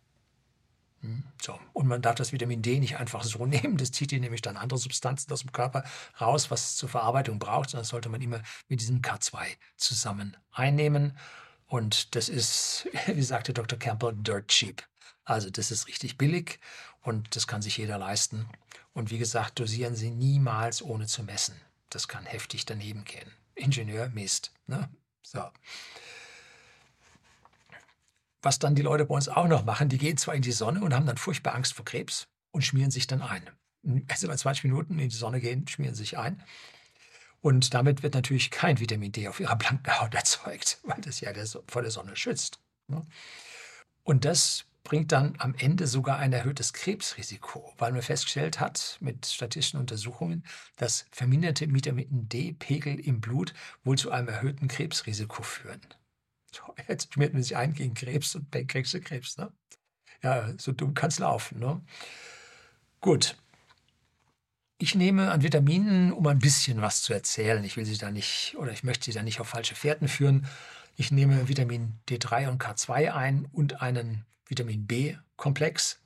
Hm, so. Und man darf das Vitamin D nicht einfach so nehmen. Das zieht ihr nämlich dann andere Substanzen aus dem Körper raus, was es zur Verarbeitung braucht. Das sollte man immer mit diesem K2 zusammen einnehmen. Und das ist, wie sagte Dr. Campbell, dirt cheap. Also das ist richtig billig und das kann sich jeder leisten. Und wie gesagt, dosieren Sie niemals ohne zu messen. Das kann heftig daneben gehen. Ingenieur Mist. Ne? So was dann die Leute bei uns auch noch machen, die gehen zwar in die Sonne und haben dann furchtbar Angst vor Krebs und schmieren sich dann ein. Also bei 20 Minuten in die Sonne gehen, schmieren sich ein. Und damit wird natürlich kein Vitamin D auf ihrer blanken Haut erzeugt, weil das ja vor der Sonne schützt. Ne? Und das bringt dann am Ende sogar ein erhöhtes Krebsrisiko, weil man festgestellt hat mit statistischen Untersuchungen, dass verminderte Vitamin D-Pegel im Blut wohl zu einem erhöhten Krebsrisiko führen. Jetzt schmiert man sich ein gegen Krebs und kriegst du Krebs. Ne? Ja, so dumm kann es laufen. Ne? Gut. Ich nehme an Vitaminen, um ein bisschen was zu erzählen. Ich will Sie da nicht, oder ich möchte Sie da nicht auf falsche Fährten führen. Ich nehme Vitamin D3 und K2 ein und einen Vitamin B-Komplex.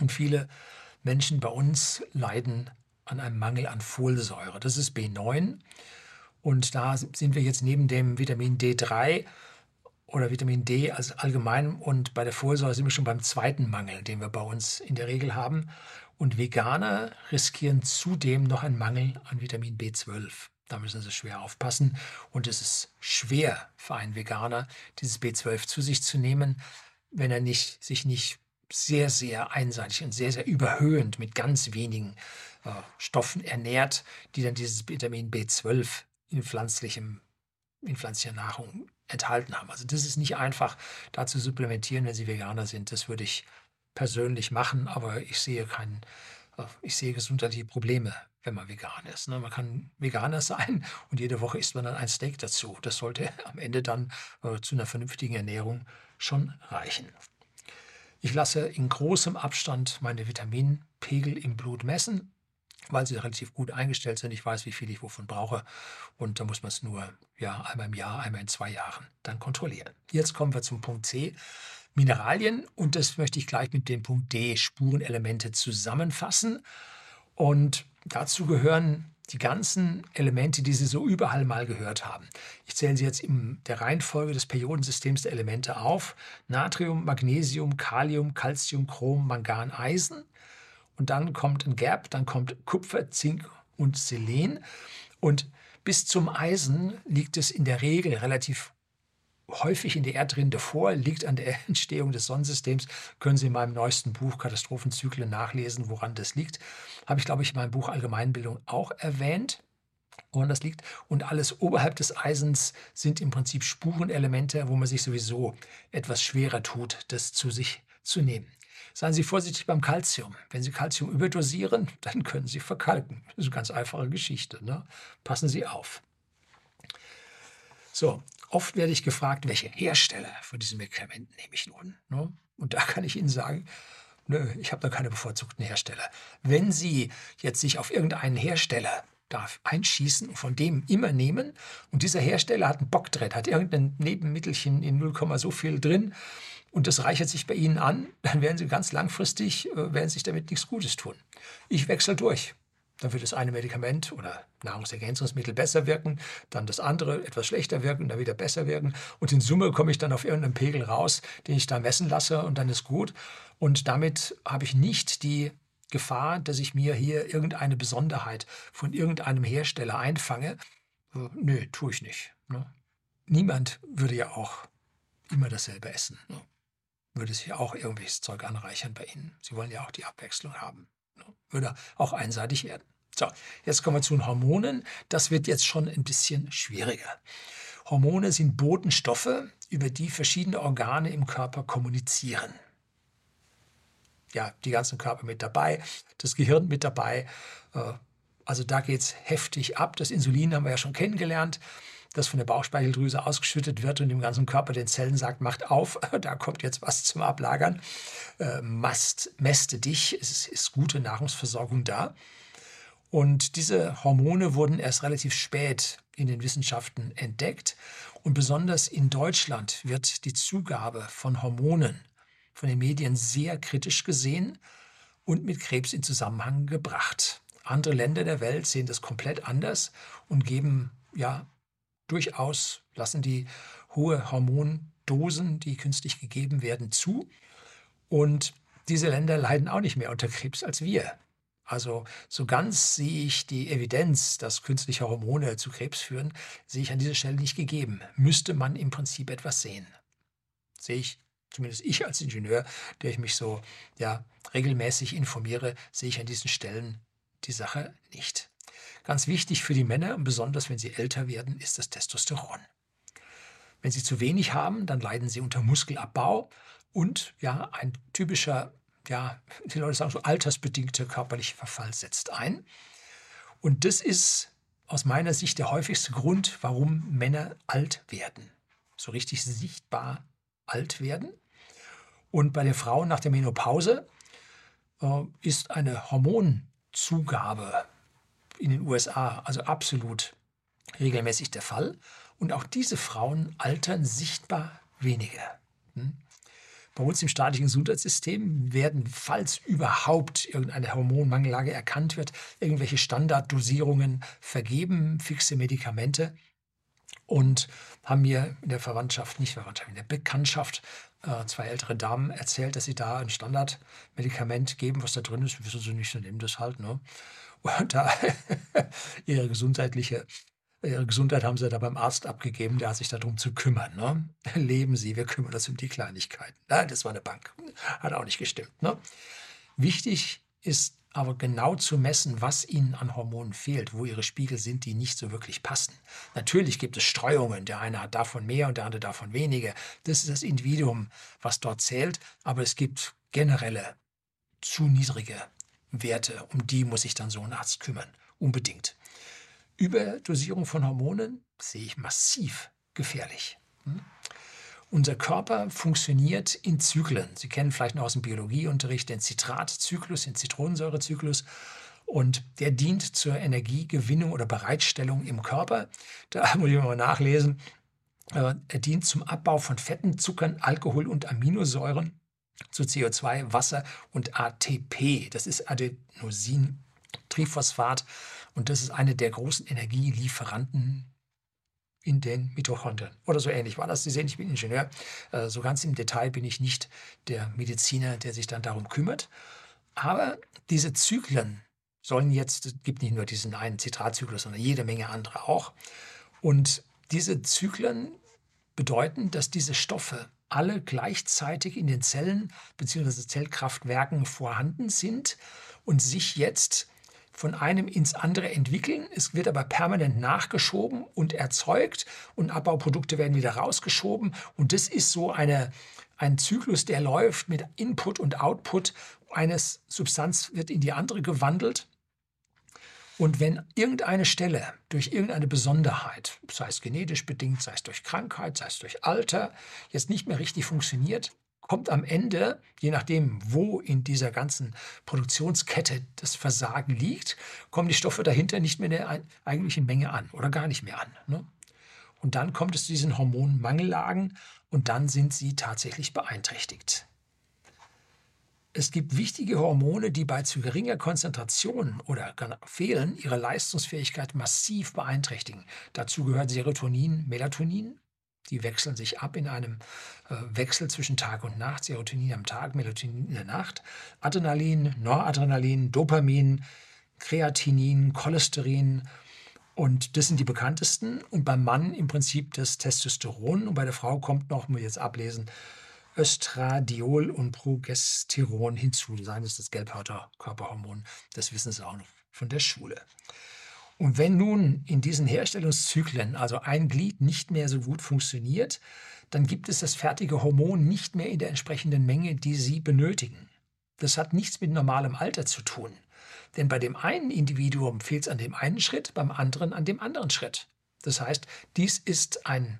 Und viele Menschen bei uns leiden an einem Mangel an Folsäure. Das ist B9. Und da sind wir jetzt neben dem Vitamin D3 oder Vitamin D als allgemein. Und bei der Folsäure sind wir schon beim zweiten Mangel, den wir bei uns in der Regel haben. Und Veganer riskieren zudem noch einen Mangel an Vitamin B12. Da müssen sie schwer aufpassen. Und es ist schwer für einen Veganer, dieses B12 zu sich zu nehmen, wenn er nicht, sich nicht sehr, sehr einseitig und sehr, sehr überhöhend mit ganz wenigen äh, Stoffen ernährt, die dann dieses Vitamin B12 in pflanzlichem in pflanzlicher Nahrung enthalten haben. Also das ist nicht einfach, da zu supplementieren, wenn Sie Veganer sind. Das würde ich persönlich machen, aber ich sehe keinen, äh, ich sehe gesundheitliche Probleme, wenn man vegan ist. Ne? Man kann Veganer sein und jede Woche isst man dann ein Steak dazu. Das sollte am Ende dann äh, zu einer vernünftigen Ernährung schon reichen. Ich lasse in großem Abstand meine Vitaminpegel im Blut messen weil sie relativ gut eingestellt sind. Ich weiß, wie viel ich wovon brauche. Und da muss man es nur ja, einmal im Jahr, einmal in zwei Jahren dann kontrollieren. Jetzt kommen wir zum Punkt C. Mineralien und das möchte ich gleich mit dem Punkt D, Spurenelemente zusammenfassen. Und dazu gehören die ganzen Elemente, die Sie so überall mal gehört haben. Ich zähle sie jetzt in der Reihenfolge des Periodensystems der Elemente auf. Natrium, Magnesium, Kalium, Calcium, Chrom, Mangan, Eisen. Und dann kommt ein Gap, dann kommt Kupfer, Zink und Selen. Und bis zum Eisen liegt es in der Regel relativ häufig in der Erdrinde vor, liegt an der Entstehung des Sonnensystems. Können Sie in meinem neuesten Buch Katastrophenzyklen nachlesen, woran das liegt. Habe ich, glaube ich, in meinem Buch Allgemeinbildung auch erwähnt, woran das liegt. Und alles oberhalb des Eisens sind im Prinzip Spurenelemente, wo man sich sowieso etwas schwerer tut, das zu sich zu nehmen. Seien Sie vorsichtig beim Kalzium. Wenn Sie Kalzium überdosieren, dann können Sie verkalken. Das ist eine ganz einfache Geschichte. Ne? Passen Sie auf. So, Oft werde ich gefragt, welche Hersteller von diesen Medikamenten nehme ich nun? Ne? Und da kann ich Ihnen sagen, nö, ich habe da keine bevorzugten Hersteller. Wenn Sie jetzt sich auf irgendeinen Hersteller darf einschießen und von dem immer nehmen und dieser Hersteller hat einen Bock drin, hat irgendein Nebenmittelchen in 0, so viel drin und das reichert sich bei Ihnen an, dann werden Sie ganz langfristig, äh, werden sich damit nichts Gutes tun. Ich wechsle durch dann wird das eine Medikament oder Nahrungsergänzungsmittel besser wirken, dann das andere etwas schlechter wirken, dann wieder besser wirken. Und in Summe komme ich dann auf irgendeinen Pegel raus, den ich da messen lasse und dann ist gut. Und damit habe ich nicht die Gefahr, dass ich mir hier irgendeine Besonderheit von irgendeinem Hersteller einfange. Nö, tue ich nicht. Ne? Niemand würde ja auch immer dasselbe essen. Ne? Würde sich auch irgendwie das Zeug anreichern bei Ihnen. Sie wollen ja auch die Abwechslung haben würde auch einseitig werden. So, jetzt kommen wir zu den Hormonen. Das wird jetzt schon ein bisschen schwieriger. Hormone sind Botenstoffe, über die verschiedene Organe im Körper kommunizieren. Ja, die ganzen Körper mit dabei, das Gehirn mit dabei. Äh, also da geht es heftig ab. Das Insulin haben wir ja schon kennengelernt das von der Bauchspeicheldrüse ausgeschüttet wird und im ganzen Körper den Zellen sagt, macht auf, da kommt jetzt was zum Ablagern, äh, mast, mäste dich, es ist, ist gute Nahrungsversorgung da. Und diese Hormone wurden erst relativ spät in den Wissenschaften entdeckt. Und besonders in Deutschland wird die Zugabe von Hormonen von den Medien sehr kritisch gesehen und mit Krebs in Zusammenhang gebracht. Andere Länder der Welt sehen das komplett anders und geben ja durchaus lassen die hohe Hormondosen, die künstlich gegeben werden, zu. Und diese Länder leiden auch nicht mehr unter Krebs als wir. Also so ganz sehe ich die Evidenz, dass künstliche Hormone zu Krebs führen, sehe ich an dieser Stelle nicht gegeben. Müsste man im Prinzip etwas sehen. Sehe ich, zumindest ich als Ingenieur, der ich mich so ja, regelmäßig informiere, sehe ich an diesen Stellen die Sache nicht. Ganz wichtig für die Männer, besonders wenn sie älter werden, ist das Testosteron. Wenn sie zu wenig haben, dann leiden sie unter Muskelabbau und ja, ein typischer, ja, die Leute sagen so altersbedingter körperlicher Verfall setzt ein. Und das ist aus meiner Sicht der häufigste Grund, warum Männer alt werden. So richtig sichtbar alt werden. Und bei den Frauen nach der Menopause äh, ist eine Hormonzugabe in den USA also absolut regelmäßig der Fall. Und auch diese Frauen altern sichtbar weniger. Hm? Bei uns im staatlichen Gesundheitssystem werden, falls überhaupt irgendeine Hormonmangellage erkannt wird, irgendwelche Standarddosierungen vergeben, fixe Medikamente. Und haben mir in der Verwandtschaft, nicht Verwandtschaft, in der Bekanntschaft äh, zwei ältere Damen erzählt, dass sie da ein Standardmedikament geben, was da drin ist. Wissen sie nicht, so nehmen das halt. Ne? Da ihre gesundheitliche Ihre Gesundheit haben sie da beim Arzt abgegeben, der hat sich darum zu kümmern. Ne? Leben Sie, wir kümmern uns um die Kleinigkeiten. Nein, das war eine Bank. Hat auch nicht gestimmt. Ne? Wichtig ist aber genau zu messen, was ihnen an Hormonen fehlt, wo ihre Spiegel sind, die nicht so wirklich passen. Natürlich gibt es Streuungen, der eine hat davon mehr und der andere davon weniger. Das ist das Individuum, was dort zählt, aber es gibt generelle zu niedrige Werte, um die muss sich dann so ein Arzt kümmern. Unbedingt. Überdosierung von Hormonen sehe ich massiv gefährlich. Hm? Unser Körper funktioniert in Zyklen. Sie kennen vielleicht noch aus dem Biologieunterricht den Zitratzyklus, den Zitronensäurezyklus. Und der dient zur Energiegewinnung oder Bereitstellung im Körper. Da muss ich mal nachlesen. Äh, er dient zum Abbau von Fetten, Zuckern, Alkohol und Aminosäuren zu CO2, Wasser und ATP. Das ist Adenosin, Triphosphat. Und das ist eine der großen Energielieferanten in den Mitochondrien. Oder so ähnlich war das. Sie sehen, ich bin Ingenieur. Äh, so ganz im Detail bin ich nicht der Mediziner, der sich dann darum kümmert. Aber diese Zyklen sollen jetzt, es gibt nicht nur diesen einen Zitratzyklus, sondern jede Menge andere auch. Und diese Zyklen bedeuten, dass diese Stoffe alle gleichzeitig in den Zellen bzw. Zellkraftwerken vorhanden sind und sich jetzt von einem ins andere entwickeln. Es wird aber permanent nachgeschoben und erzeugt und Abbauprodukte werden wieder rausgeschoben. Und das ist so eine, ein Zyklus, der läuft mit Input und Output. Eine Substanz wird in die andere gewandelt. Und wenn irgendeine Stelle durch irgendeine Besonderheit, sei es genetisch bedingt, sei es durch Krankheit, sei es durch Alter, jetzt nicht mehr richtig funktioniert, kommt am Ende, je nachdem, wo in dieser ganzen Produktionskette das Versagen liegt, kommen die Stoffe dahinter nicht mehr in der eigentlichen Menge an oder gar nicht mehr an. Ne? Und dann kommt es zu diesen Hormonmangellagen und dann sind sie tatsächlich beeinträchtigt. Es gibt wichtige Hormone, die bei zu geringer Konzentration oder Fehlen ihre Leistungsfähigkeit massiv beeinträchtigen. Dazu gehört Serotonin, Melatonin, die wechseln sich ab in einem äh, Wechsel zwischen Tag und Nacht. Serotonin am Tag, Melatonin in der Nacht. Adrenalin, Noradrenalin, Dopamin, Kreatinin, Cholesterin. Und das sind die bekanntesten. Und beim Mann im Prinzip das Testosteron. Und bei der Frau kommt noch, muss ich jetzt ablesen, Östradiol und Progesteron hinzu. Das ist das Gelbhauterkörperhormon. Das wissen Sie auch noch von der Schule. Und wenn nun in diesen Herstellungszyklen also ein Glied nicht mehr so gut funktioniert, dann gibt es das fertige Hormon nicht mehr in der entsprechenden Menge, die Sie benötigen. Das hat nichts mit normalem Alter zu tun. Denn bei dem einen Individuum fehlt es an dem einen Schritt, beim anderen an dem anderen Schritt. Das heißt, dies ist ein,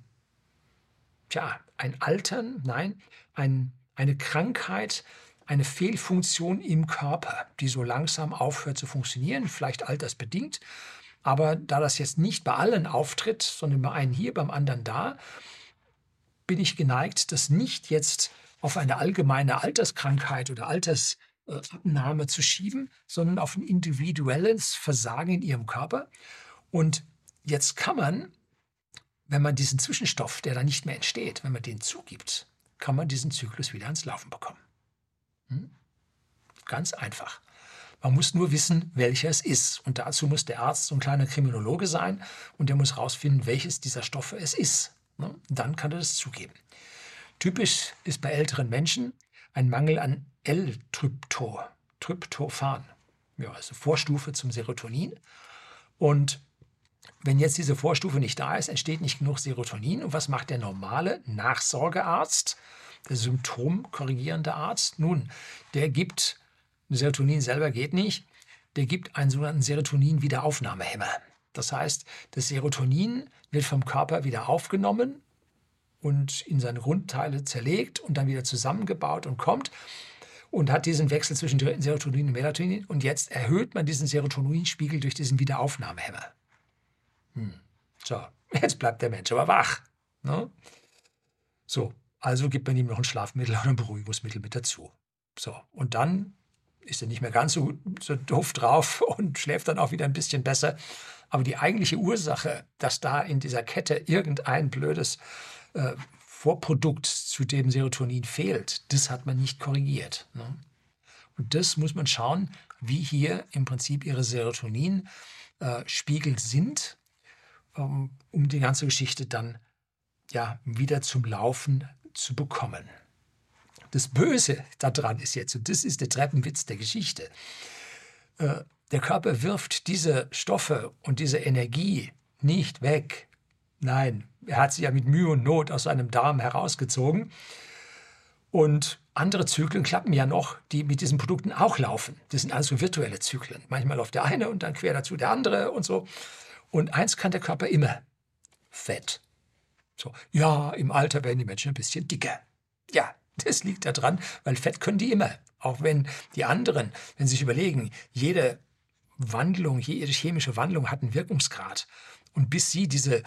tja, ein Altern, nein, ein, eine Krankheit, eine Fehlfunktion im Körper, die so langsam aufhört zu funktionieren, vielleicht altersbedingt aber da das jetzt nicht bei allen auftritt, sondern bei einem hier, beim anderen da, bin ich geneigt, das nicht jetzt auf eine allgemeine Alterskrankheit oder Altersabnahme zu schieben, sondern auf ein individuelles Versagen in ihrem Körper. Und jetzt kann man, wenn man diesen Zwischenstoff, der da nicht mehr entsteht, wenn man den zugibt, kann man diesen Zyklus wieder ans Laufen bekommen. Hm? Ganz einfach. Man muss nur wissen, welcher es ist. Und dazu muss der Arzt so ein kleiner Kriminologe sein und der muss herausfinden, welches dieser Stoffe es ist. Ne? Dann kann er das zugeben. Typisch ist bei älteren Menschen ein Mangel an L-Trypto, Tryptophan, ja, also Vorstufe zum Serotonin. Und wenn jetzt diese Vorstufe nicht da ist, entsteht nicht genug Serotonin. Und was macht der normale Nachsorgearzt, der symptomkorrigierende Arzt? Nun, der gibt Serotonin selber geht nicht. Der gibt einen sogenannten Serotonin-Wiederaufnahmehemmer. Das heißt, das Serotonin wird vom Körper wieder aufgenommen und in seine Grundteile zerlegt und dann wieder zusammengebaut und kommt und hat diesen Wechsel zwischen Serotonin und Melatonin. Und jetzt erhöht man diesen Serotoninspiegel durch diesen Wiederaufnahmehemmer. Hm. So, jetzt bleibt der Mensch aber wach. Ne? So, also gibt man ihm noch ein Schlafmittel oder ein Beruhigungsmittel mit dazu. So, und dann ist er nicht mehr ganz so, so doof drauf und schläft dann auch wieder ein bisschen besser. Aber die eigentliche Ursache, dass da in dieser Kette irgendein blödes äh, Vorprodukt zu dem Serotonin fehlt, das hat man nicht korrigiert. Ne? Und das muss man schauen, wie hier im Prinzip ihre Serotonin-Spiegel äh, sind, um, um die ganze Geschichte dann ja wieder zum Laufen zu bekommen. Das Böse daran ist jetzt, und das ist der Treppenwitz der Geschichte, äh, der Körper wirft diese Stoffe und diese Energie nicht weg. Nein, er hat sie ja mit Mühe und Not aus seinem Darm herausgezogen. Und andere Zyklen klappen ja noch, die mit diesen Produkten auch laufen. Das sind also virtuelle Zyklen. Manchmal läuft der eine und dann quer dazu der andere und so. Und eins kann der Körper immer. Fett. So, ja, im Alter werden die Menschen ein bisschen dicker. Ja, das liegt daran, weil Fett können die immer. Auch wenn die anderen, wenn sie sich überlegen, jede Wandlung, jede chemische Wandlung hat einen Wirkungsgrad. Und bis sie diese äh,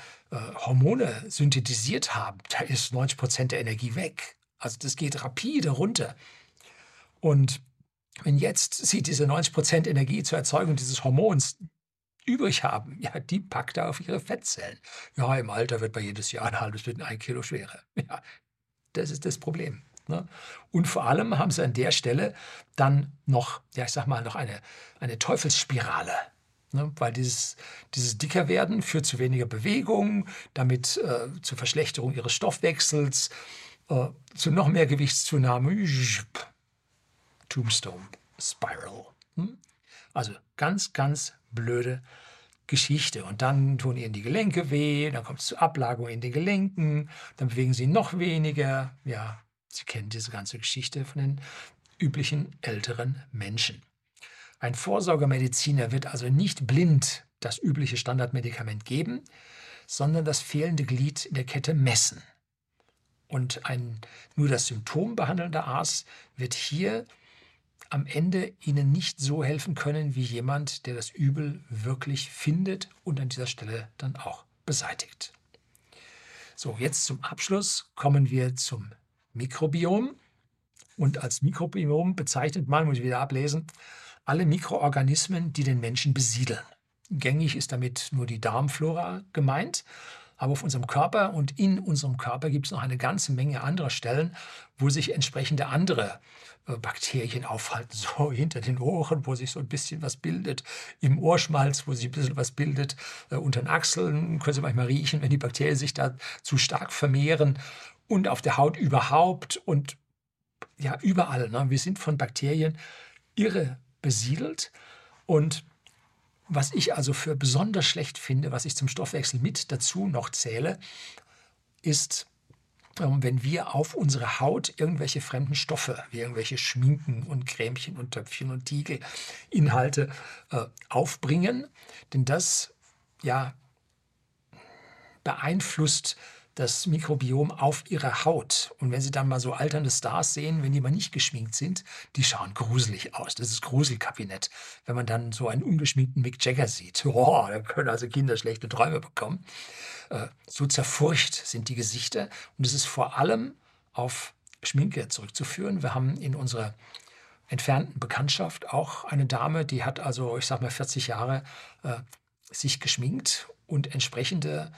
Hormone synthetisiert haben, da ist 90 Prozent der Energie weg. Also das geht rapide runter. Und wenn jetzt sie diese 90 Prozent Energie zur Erzeugung dieses Hormons übrig haben, ja, die packt er auf ihre Fettzellen. Ja, im Alter wird man jedes Jahr ein halbes bis ein Kilo schwerer. Ja, das ist das Problem. Ne? Und vor allem haben sie an der Stelle dann noch, ja, ich sag mal, noch eine, eine Teufelsspirale. Ne? Weil dieses, dieses Dickerwerden führt zu weniger Bewegung, damit äh, zur Verschlechterung ihres Stoffwechsels, äh, zu noch mehr Gewichtszunahme. Tombstone Spiral. Hm? Also ganz, ganz blöde Geschichte. Und dann tun ihnen die Gelenke weh, dann kommt es zu Ablagerung in den Gelenken, dann bewegen sie noch weniger. Ja, Sie kennen diese ganze Geschichte von den üblichen älteren Menschen. Ein Vorsorgermediziner wird also nicht blind das übliche Standardmedikament geben, sondern das fehlende Glied in der Kette messen. Und ein nur das Symptom behandelnder Arzt wird hier am Ende Ihnen nicht so helfen können wie jemand, der das Übel wirklich findet und an dieser Stelle dann auch beseitigt. So, jetzt zum Abschluss kommen wir zum Mikrobiom. Und als Mikrobiom bezeichnet man, muss ich wieder ablesen, alle Mikroorganismen, die den Menschen besiedeln. Gängig ist damit nur die Darmflora gemeint, aber auf unserem Körper und in unserem Körper gibt es noch eine ganze Menge anderer Stellen, wo sich entsprechende andere Bakterien aufhalten, so hinter den Ohren, wo sich so ein bisschen was bildet, im Ohrschmalz, wo sich ein bisschen was bildet, äh, unter den Achseln können Sie manchmal riechen, wenn die Bakterien sich da zu stark vermehren und auf der Haut überhaupt und ja, überall. Ne? Wir sind von Bakterien irre besiedelt und was ich also für besonders schlecht finde, was ich zum Stoffwechsel mit dazu noch zähle, ist, wenn wir auf unsere Haut irgendwelche fremden Stoffe, wie irgendwelche Schminken und Cremchen und Töpfchen und Tiegelinhalte äh, aufbringen. Denn das ja beeinflusst das Mikrobiom auf ihrer Haut. Und wenn Sie dann mal so alternde Stars sehen, wenn die mal nicht geschminkt sind, die schauen gruselig aus. Das ist Gruselkabinett. Wenn man dann so einen ungeschminkten Mick Jagger sieht, oh, da können also Kinder schlechte Träume bekommen. Äh, so zerfurcht sind die Gesichter. Und es ist vor allem auf Schminke zurückzuführen. Wir haben in unserer entfernten Bekanntschaft auch eine Dame, die hat also, ich sag mal, 40 Jahre äh, sich geschminkt und entsprechende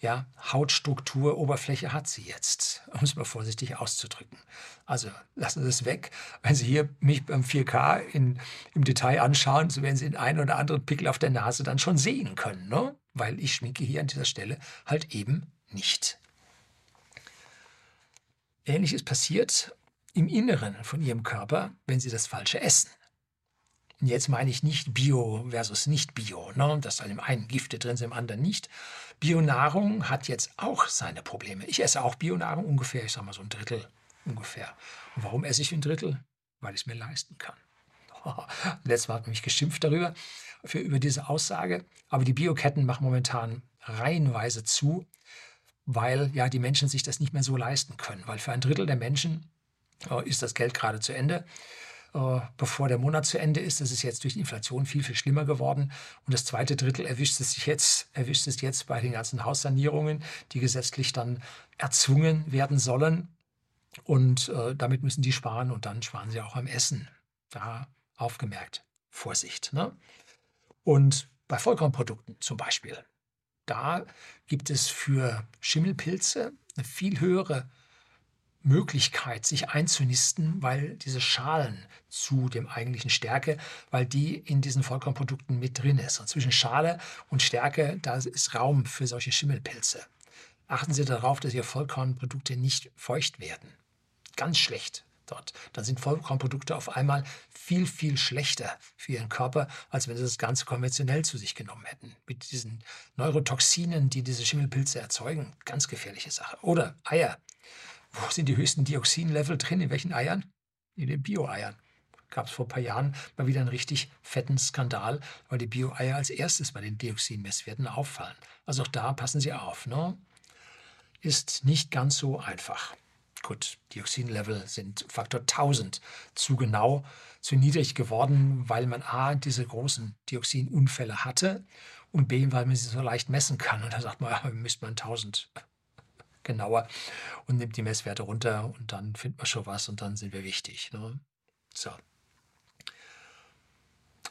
ja, Hautstruktur, Oberfläche hat sie jetzt, um es mal vorsichtig auszudrücken. Also lassen Sie es weg. Wenn Sie hier mich beim 4K in, im Detail anschauen, so werden Sie den einen oder anderen Pickel auf der Nase dann schon sehen können, ne? weil ich schminke hier an dieser Stelle halt eben nicht. Ähnliches passiert im Inneren von Ihrem Körper, wenn Sie das Falsche essen. Und jetzt meine ich nicht Bio versus nicht Bio, ne? dass an dem einen Gifte drin sind, im anderen nicht. Bionahrung hat jetzt auch seine Probleme. Ich esse auch Bionahrung ungefähr, ich sage mal so ein Drittel ungefähr. Und warum esse ich ein Drittel? Weil ich es mir leisten kann. Letztes Mal hat man mich geschimpft darüber, für, über diese Aussage. Aber die Bioketten machen momentan reihenweise zu, weil ja die Menschen sich das nicht mehr so leisten können. Weil für ein Drittel der Menschen äh, ist das Geld gerade zu Ende. Äh, bevor der Monat zu Ende ist. Das ist jetzt durch die Inflation viel, viel schlimmer geworden. Und das zweite Drittel erwischt es jetzt, erwischt es jetzt bei den ganzen Haussanierungen, die gesetzlich dann erzwungen werden sollen. Und äh, damit müssen die sparen und dann sparen sie auch am Essen. Da aufgemerkt. Vorsicht. Ne? Und bei Vollkornprodukten zum Beispiel, da gibt es für Schimmelpilze eine viel höhere Möglichkeit, sich einzunisten, weil diese Schalen zu dem eigentlichen Stärke, weil die in diesen Vollkornprodukten mit drin ist. Und zwischen Schale und Stärke, da ist Raum für solche Schimmelpilze. Achten Sie darauf, dass Ihre Vollkornprodukte nicht feucht werden. Ganz schlecht dort. Dann sind Vollkornprodukte auf einmal viel, viel schlechter für Ihren Körper, als wenn Sie das Ganze konventionell zu sich genommen hätten. Mit diesen Neurotoxinen, die diese Schimmelpilze erzeugen, ganz gefährliche Sache. Oder Eier. Wo sind die höchsten Dioxinlevel drin? In welchen Eiern? In den Bio-Eiern. Gab es vor ein paar Jahren mal wieder einen richtig fetten Skandal, weil die Bio-Eier als erstes bei den Dioxinmesswerten auffallen. Also auch da passen Sie auf. Ne? Ist nicht ganz so einfach. Gut, Dioxinlevel sind Faktor 1000 zu genau, zu niedrig geworden, weil man A, diese großen Dioxinunfälle hatte und B, weil man sie so leicht messen kann. Und da sagt man, ja, müsste man 1000 genauer und nimmt die Messwerte runter und dann findet man schon was und dann sind wir wichtig. Ne? So.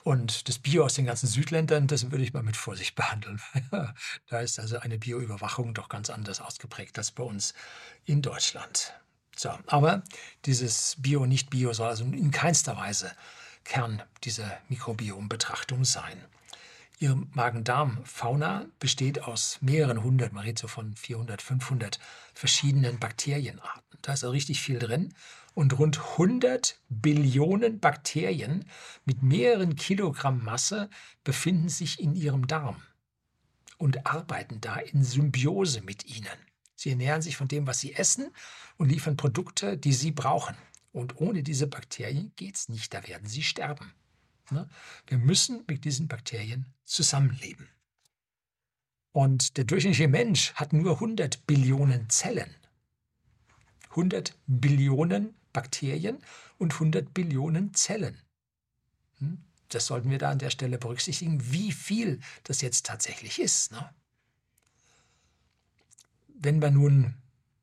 Und das Bio aus den ganzen Südländern, das würde ich mal mit Vorsicht behandeln. da ist also eine Bioüberwachung doch ganz anders ausgeprägt als bei uns in Deutschland. So, aber dieses Bio, nicht Bio soll also in keinster Weise Kern dieser Mikrobiombetrachtung sein. Ihre Magen-Darm-Fauna besteht aus mehreren hundert, man redet so von 400, 500 verschiedenen Bakterienarten. Da ist also richtig viel drin und rund 100 Billionen Bakterien mit mehreren Kilogramm Masse befinden sich in ihrem Darm und arbeiten da in Symbiose mit ihnen. Sie ernähren sich von dem, was sie essen und liefern Produkte, die sie brauchen. Und ohne diese Bakterien geht es nicht, da werden sie sterben. Ne? Wir müssen mit diesen Bakterien zusammenleben. Und der durchschnittliche Mensch hat nur 100 Billionen Zellen. 100 Billionen Bakterien und 100 Billionen Zellen. Hm? Das sollten wir da an der Stelle berücksichtigen, wie viel das jetzt tatsächlich ist. Ne? Wenn man nun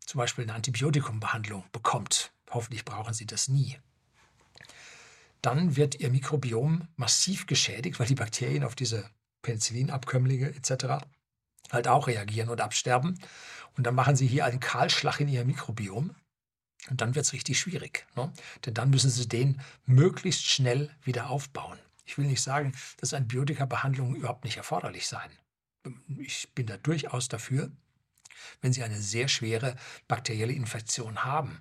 zum Beispiel eine Antibiotikumbehandlung bekommt, hoffentlich brauchen Sie das nie, dann wird Ihr Mikrobiom massiv geschädigt, weil die Bakterien auf diese Penicillinabkömmlinge etc. halt auch reagieren und absterben. Und dann machen Sie hier einen Kahlschlag in Ihr Mikrobiom. Und dann wird es richtig schwierig. Ne? Denn dann müssen Sie den möglichst schnell wieder aufbauen. Ich will nicht sagen, dass Antibiotika-Behandlungen überhaupt nicht erforderlich seien. Ich bin da durchaus dafür, wenn Sie eine sehr schwere bakterielle Infektion haben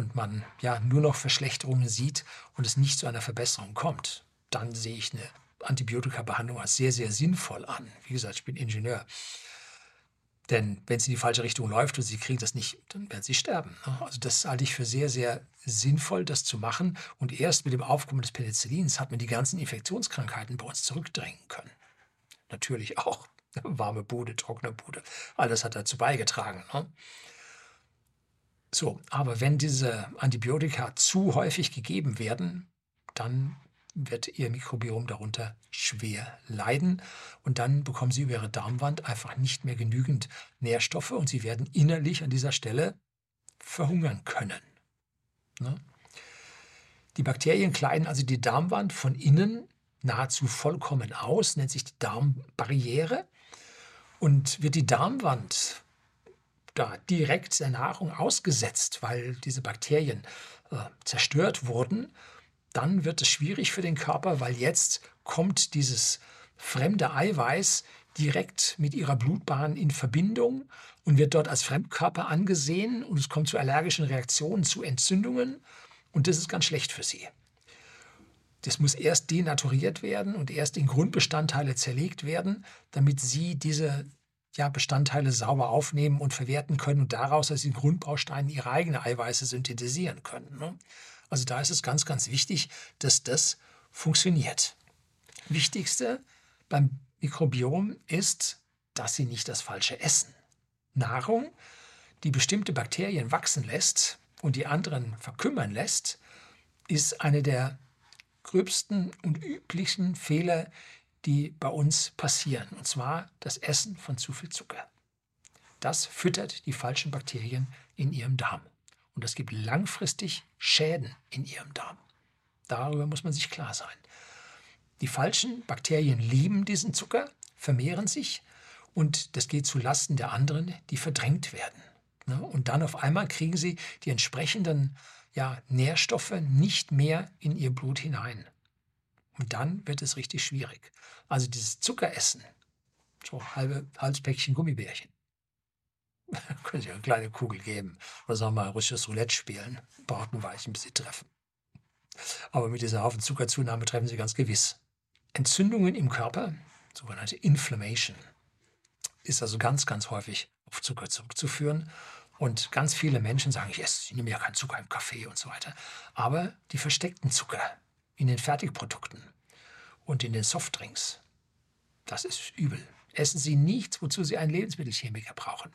und man ja nur noch Verschlechterungen sieht und es nicht zu einer Verbesserung kommt, dann sehe ich eine Antibiotika-Behandlung als sehr, sehr sinnvoll an. Wie gesagt, ich bin Ingenieur. Denn wenn es in die falsche Richtung läuft und sie kriegen das nicht, dann werden sie sterben. Ne? Also das halte ich für sehr, sehr sinnvoll, das zu machen. Und erst mit dem Aufkommen des Penicillins hat man die ganzen Infektionskrankheiten bei uns zurückdrängen können. Natürlich auch warme Bude, trockene Bude. Alles hat dazu beigetragen. Ne? So, aber wenn diese Antibiotika zu häufig gegeben werden, dann wird ihr Mikrobiom darunter schwer leiden und dann bekommen sie über ihre Darmwand einfach nicht mehr genügend Nährstoffe und sie werden innerlich an dieser Stelle verhungern können. Ne? Die Bakterien kleiden also die Darmwand von innen nahezu vollkommen aus, nennt sich die Darmbarriere. Und wird die Darmwand da direkt der Nahrung ausgesetzt, weil diese Bakterien äh, zerstört wurden, dann wird es schwierig für den Körper, weil jetzt kommt dieses fremde Eiweiß direkt mit ihrer Blutbahn in Verbindung und wird dort als Fremdkörper angesehen und es kommt zu allergischen Reaktionen, zu Entzündungen und das ist ganz schlecht für sie. Das muss erst denaturiert werden und erst in Grundbestandteile zerlegt werden, damit sie diese ja, Bestandteile sauber aufnehmen und verwerten können und daraus aus den Grundbausteinen ihre eigene Eiweiße synthetisieren können. Ne? Also da ist es ganz, ganz wichtig, dass das funktioniert. Wichtigste beim Mikrobiom ist, dass sie nicht das Falsche essen. Nahrung, die bestimmte Bakterien wachsen lässt und die anderen verkümmern lässt, ist eine der gröbsten und üblichen Fehler, die bei uns passieren. Und zwar das Essen von zu viel Zucker. Das füttert die falschen Bakterien in ihrem Darm. Und das gibt langfristig Schäden in ihrem Darm. Darüber muss man sich klar sein. Die falschen Bakterien lieben diesen Zucker, vermehren sich und das geht zu Lasten der anderen, die verdrängt werden. Ne? Und dann auf einmal kriegen sie die entsprechenden ja, Nährstoffe nicht mehr in ihr Blut hinein. Und dann wird es richtig schwierig. Also dieses Zuckeressen, so halbe Halspäckchen Gummibärchen, können Sie eine kleine Kugel geben oder sagen wir mal russisches Roulette spielen, Bratenweichen, bis Sie treffen. Aber mit dieser Haufen Zuckerzunahme treffen Sie ganz gewiss. Entzündungen im Körper, sogenannte Inflammation, ist also ganz, ganz häufig auf Zucker zurückzuführen. Und ganz viele Menschen sagen, ich esse, ich nehme ja keinen Zucker im Kaffee und so weiter. Aber die versteckten Zucker, in den Fertigprodukten und in den Softdrinks. Das ist übel. Essen Sie nichts, wozu Sie einen Lebensmittelchemiker brauchen.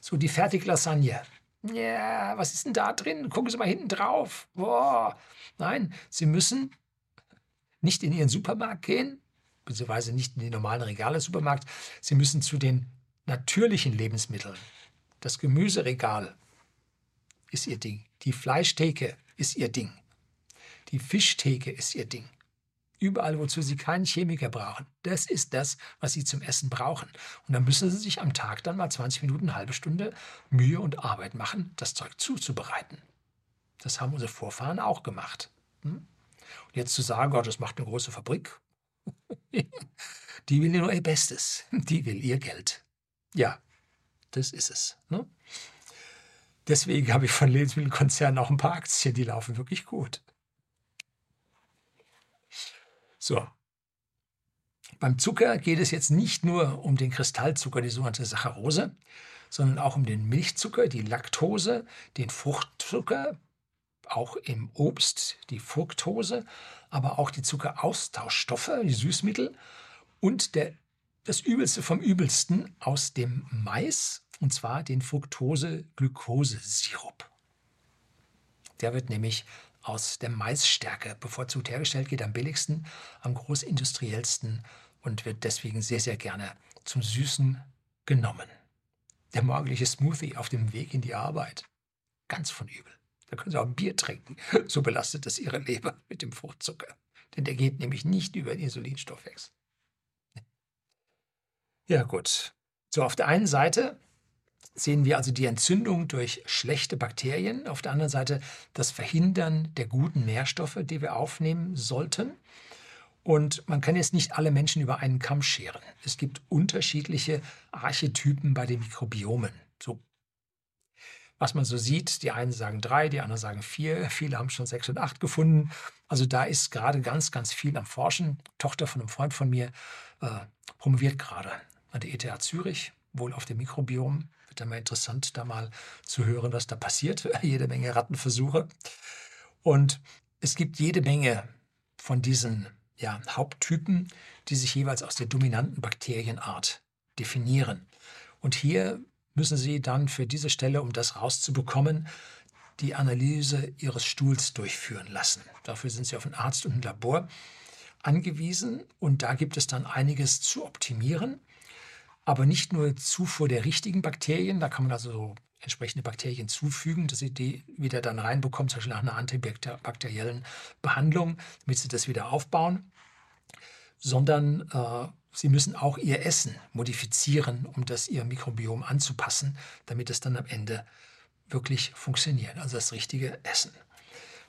So die Fertiglasagne. Ja, was ist denn da drin? Gucken Sie mal hinten drauf. Boah. Nein, Sie müssen nicht in Ihren Supermarkt gehen, beziehungsweise nicht in den normalen Regale Supermarkt. Sie müssen zu den natürlichen Lebensmitteln. Das Gemüseregal ist Ihr Ding. Die Fleischtheke ist Ihr Ding. Die Fischtheke ist ihr Ding. Überall, wozu Sie keinen Chemiker brauchen. Das ist das, was Sie zum Essen brauchen. Und dann müssen Sie sich am Tag dann mal 20 Minuten, halbe Stunde Mühe und Arbeit machen, das Zeug zuzubereiten. Das haben unsere Vorfahren auch gemacht. Hm? Und jetzt zu sagen, Gott, das macht eine große Fabrik, die will nur ihr Bestes. Die will ihr Geld. Ja, das ist es. Ne? Deswegen habe ich von Lebensmittelkonzernen auch ein paar Aktien, die laufen wirklich gut. So. Beim Zucker geht es jetzt nicht nur um den Kristallzucker, die sogenannte Saccharose, sondern auch um den Milchzucker, die Laktose, den Fruchtzucker, auch im Obst die Fructose, aber auch die Zuckeraustauschstoffe, die Süßmittel und der, das Übelste vom Übelsten aus dem Mais, und zwar den Fructose-Glukose-Sirup. Der wird nämlich aus der Maisstärke bevorzugt hergestellt, geht am billigsten, am großindustriellsten und wird deswegen sehr, sehr gerne zum Süßen genommen. Der morgendliche Smoothie auf dem Weg in die Arbeit. Ganz von übel. Da können Sie auch Bier trinken. So belastet es Ihre Leber mit dem Fruchtzucker. Denn der geht nämlich nicht über den Insulinstoffwechsel. Ja, gut. So, auf der einen Seite sehen wir also die Entzündung durch schlechte Bakterien, auf der anderen Seite das Verhindern der guten Nährstoffe, die wir aufnehmen sollten. Und man kann jetzt nicht alle Menschen über einen Kamm scheren. Es gibt unterschiedliche Archetypen bei den Mikrobiomen. So was man so sieht, die einen sagen drei, die anderen sagen vier, viele haben schon sechs und acht gefunden. Also da ist gerade ganz, ganz viel am Forschen. Tochter von einem Freund von mir äh, promoviert gerade an der ETH Zürich, wohl auf dem Mikrobiom dann mal interessant, da mal zu hören, was da passiert. jede Menge Rattenversuche. Und es gibt jede Menge von diesen ja, Haupttypen, die sich jeweils aus der dominanten Bakterienart definieren. Und hier müssen Sie dann für diese Stelle, um das rauszubekommen, die Analyse Ihres Stuhls durchführen lassen. Dafür sind Sie auf einen Arzt und ein Labor angewiesen und da gibt es dann einiges zu optimieren aber nicht nur Zufuhr der richtigen Bakterien, da kann man also so entsprechende Bakterien zufügen, dass sie die wieder dann reinbekommen, zum Beispiel nach einer antibakteriellen Behandlung, damit sie das wieder aufbauen, sondern äh, sie müssen auch ihr Essen modifizieren, um das ihr Mikrobiom anzupassen, damit es dann am Ende wirklich funktioniert, also das richtige Essen.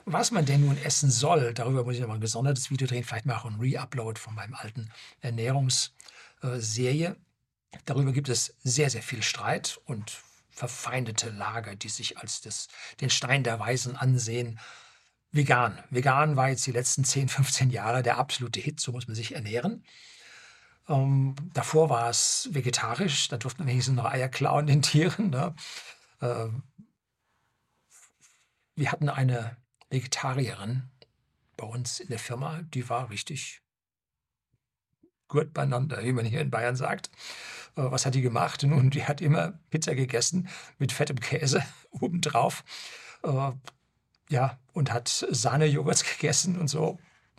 Was man denn nun essen soll, darüber muss ich noch mal ein gesondertes Video drehen, vielleicht mal auch ein Re-Upload von meinem alten Ernährungsserie. Darüber gibt es sehr, sehr viel Streit und verfeindete Lager, die sich als das, den Stein der Weisen ansehen. Vegan. Vegan war jetzt die letzten 10, 15 Jahre der absolute Hit, so muss man sich ernähren. Ähm, davor war es vegetarisch, da durfte man wenigstens noch Eier klauen den Tieren. Ne? Äh, wir hatten eine Vegetarierin bei uns in der Firma, die war richtig gut beieinander, wie man hier in Bayern sagt. Äh, was hat die gemacht? Nun, die hat immer Pizza gegessen mit fettem Käse obendrauf. Äh, ja, und hat Sahnejoghurts gegessen und so.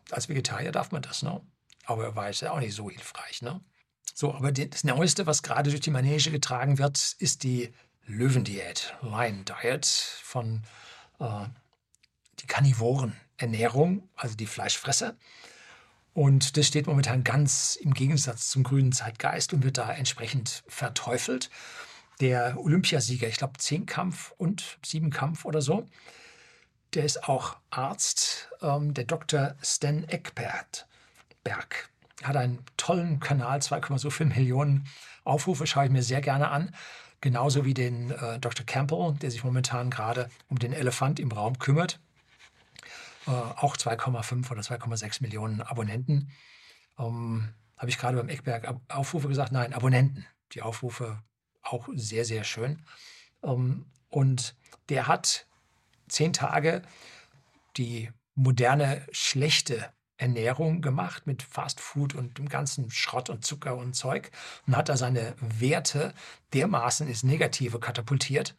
Als Vegetarier darf man das, ne? Aber war es ja auch nicht so hilfreich, ne? So, aber das Neueste, was gerade durch die Manege getragen wird, ist die Löwendiät, Lion Diet von äh, die Karnivorenernährung, also die Fleischfresser. Und das steht momentan ganz im Gegensatz zum grünen Zeitgeist und wird da entsprechend verteufelt. Der Olympiasieger, ich glaube Zehnkampf und Siebenkampf oder so, der ist auch Arzt, ähm, der Dr. Stan Eckbert Berg. Hat einen tollen Kanal, 2,5 Millionen Aufrufe, schaue ich mir sehr gerne an. Genauso wie den äh, Dr. Campbell, der sich momentan gerade um den Elefant im Raum kümmert auch 2,5 oder 2,6 Millionen Abonnenten. Ähm, Habe ich gerade beim Eckberg Aufrufe gesagt? Nein, Abonnenten. Die Aufrufe auch sehr, sehr schön. Ähm, und der hat zehn Tage die moderne, schlechte Ernährung gemacht mit Fast Food und dem ganzen Schrott und Zucker und Zeug und hat da seine Werte dermaßen ins Negative katapultiert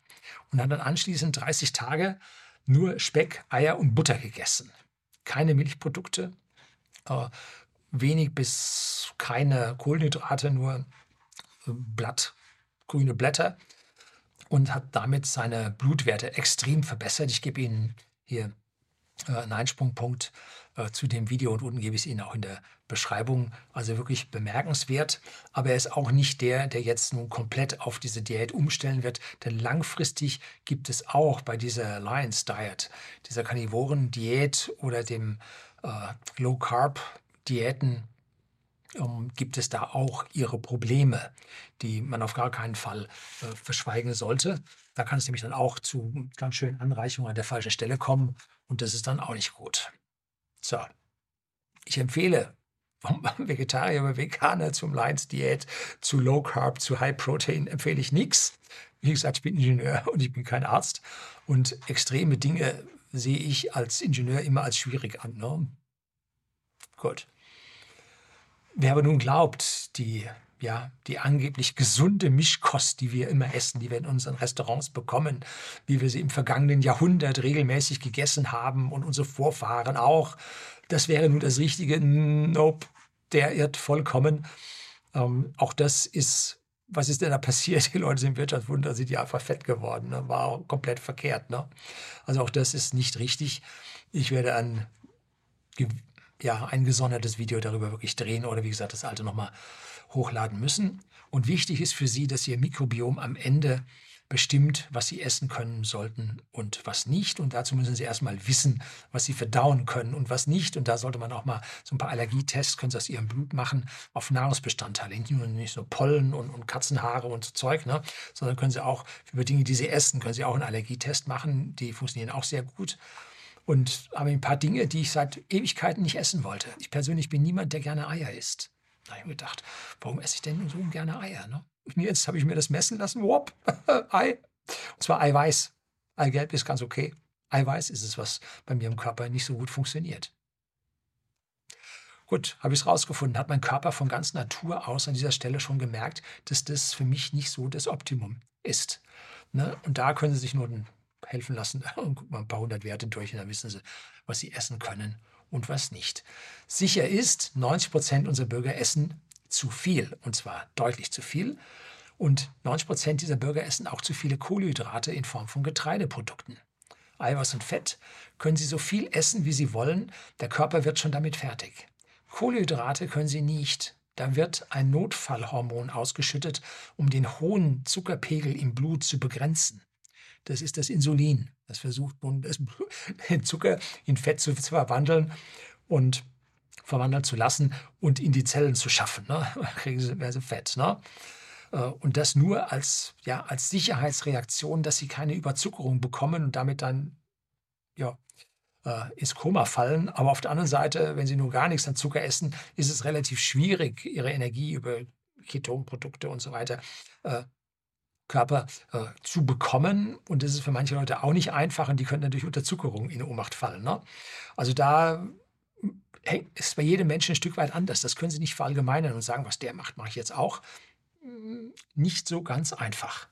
und hat dann anschließend 30 Tage nur Speck, Eier und Butter gegessen. Keine Milchprodukte, äh, wenig bis keine Kohlenhydrate, nur äh, Blatt, grüne Blätter und hat damit seine Blutwerte extrem verbessert. Ich gebe Ihnen hier äh, einen Einsprungpunkt äh, zu dem Video und unten gebe ich es Ihnen auch in der Beschreibung. Also wirklich bemerkenswert. Aber er ist auch nicht der, der jetzt nun komplett auf diese Diät umstellen wird. Denn langfristig gibt es auch bei dieser Alliance Diet, dieser Karnivoren-Diät oder dem äh, Low Carb Diäten ähm, gibt es da auch ihre Probleme, die man auf gar keinen Fall äh, verschweigen sollte. Da kann es nämlich dann auch zu ganz schönen Anreichungen an der falschen Stelle kommen und das ist dann auch nicht gut. So, ich empfehle vom Vegetarier oder Veganer zum Lions Diät, zu Low Carb, zu High Protein empfehle ich nichts. Wie gesagt, ich bin Ingenieur und ich bin kein Arzt und extreme Dinge sehe ich als Ingenieur immer als schwierig an. Ne? Gut. Wer aber nun glaubt, die, ja, die angeblich gesunde Mischkost, die wir immer essen, die wir in unseren Restaurants bekommen, wie wir sie im vergangenen Jahrhundert regelmäßig gegessen haben und unsere Vorfahren auch, das wäre nun das Richtige. Nope, der irrt vollkommen. Ähm, auch das ist, was ist denn da passiert? Die Leute sind Wirtschaftswunder, sind ja einfach fett geworden. Ne? War komplett verkehrt. Ne? Also auch das ist nicht richtig. Ich werde an ja, ein gesondertes Video darüber wirklich drehen oder wie gesagt das alte nochmal hochladen müssen. Und wichtig ist für Sie, dass Ihr Mikrobiom am Ende bestimmt, was Sie essen können sollten und was nicht. Und dazu müssen Sie erstmal wissen, was Sie verdauen können und was nicht. Und da sollte man auch mal so ein paar Allergietests, können Sie aus Ihrem Blut machen, auf Nahrungsbestandteile. Nicht nur Pollen und, und Katzenhaare und so Zeug, ne? sondern können Sie auch über Dinge, die Sie essen, können Sie auch einen Allergietest machen. Die funktionieren auch sehr gut und habe ein paar Dinge, die ich seit Ewigkeiten nicht essen wollte. Ich persönlich bin niemand, der gerne Eier isst. Da habe ich mir gedacht, warum esse ich denn so gerne Eier? Ne? Jetzt habe ich mir das messen lassen. Whoop, Ei. Und zwar Eiweiß. Eigelb ist ganz okay. Eiweiß ist es, was bei mir im Körper nicht so gut funktioniert. Gut, habe ich es rausgefunden. Hat mein Körper von ganz Natur aus an dieser Stelle schon gemerkt, dass das für mich nicht so das Optimum ist. Ne? Und da können Sie sich nur helfen lassen und gucken mal ein paar hundert Werte durch und dann wissen sie, was sie essen können und was nicht. Sicher ist, 90 Prozent unserer Bürger essen zu viel und zwar deutlich zu viel. Und 90 Prozent dieser Bürger essen auch zu viele Kohlenhydrate in Form von Getreideprodukten. Eiweiß und Fett können sie so viel essen, wie sie wollen. Der Körper wird schon damit fertig. Kohlenhydrate können sie nicht. Da wird ein Notfallhormon ausgeschüttet, um den hohen Zuckerpegel im Blut zu begrenzen das ist das Insulin. Das versucht nun, den Zucker in Fett zu verwandeln und verwandeln zu lassen und in die Zellen zu schaffen. Ne? kriegen sie mehr so Fett. Ne? Äh, und das nur als, ja, als Sicherheitsreaktion, dass sie keine Überzuckerung bekommen und damit dann ja, äh, ins Koma fallen. Aber auf der anderen Seite, wenn sie nur gar nichts an Zucker essen, ist es relativ schwierig, ihre Energie über Ketonprodukte und so weiter äh, Körper äh, zu bekommen. Und das ist für manche Leute auch nicht einfach und die können natürlich unter Zuckerung in Ohnmacht fallen. Ne? Also da ist bei jedem Menschen ein Stück weit anders. Das können Sie nicht verallgemeinern und sagen, was der macht, mache ich jetzt auch. Nicht so ganz einfach.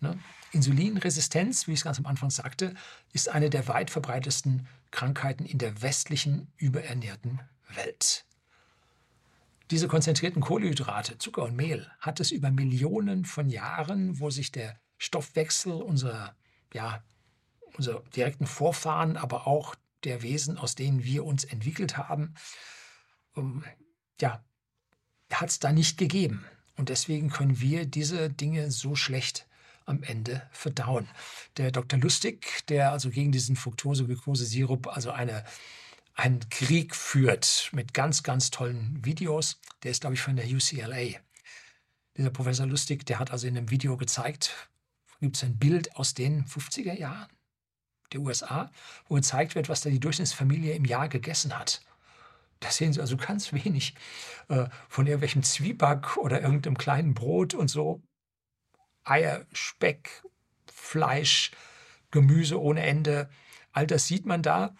Ne? Insulinresistenz, wie ich es ganz am Anfang sagte, ist eine der weit verbreitetsten Krankheiten in der westlichen überernährten Welt. Diese konzentrierten Kohlenhydrate, Zucker und Mehl, hat es über Millionen von Jahren, wo sich der Stoffwechsel unserer, ja, unserer direkten Vorfahren, aber auch der Wesen, aus denen wir uns entwickelt haben, um, ja, hat es da nicht gegeben. Und deswegen können wir diese Dinge so schlecht am Ende verdauen. Der Dr. Lustig, der also gegen diesen Fructose-Glucose-Sirup also eine einen Krieg führt mit ganz, ganz tollen Videos. Der ist, glaube ich, von der UCLA. Dieser Professor Lustig, der hat also in einem Video gezeigt, gibt es ein Bild aus den 50er Jahren der USA, wo gezeigt wird, was da die Durchschnittsfamilie im Jahr gegessen hat. Da sehen Sie also ganz wenig äh, von irgendwelchem Zwieback oder irgendeinem kleinen Brot und so. Eier, Speck, Fleisch, Gemüse ohne Ende. All das sieht man da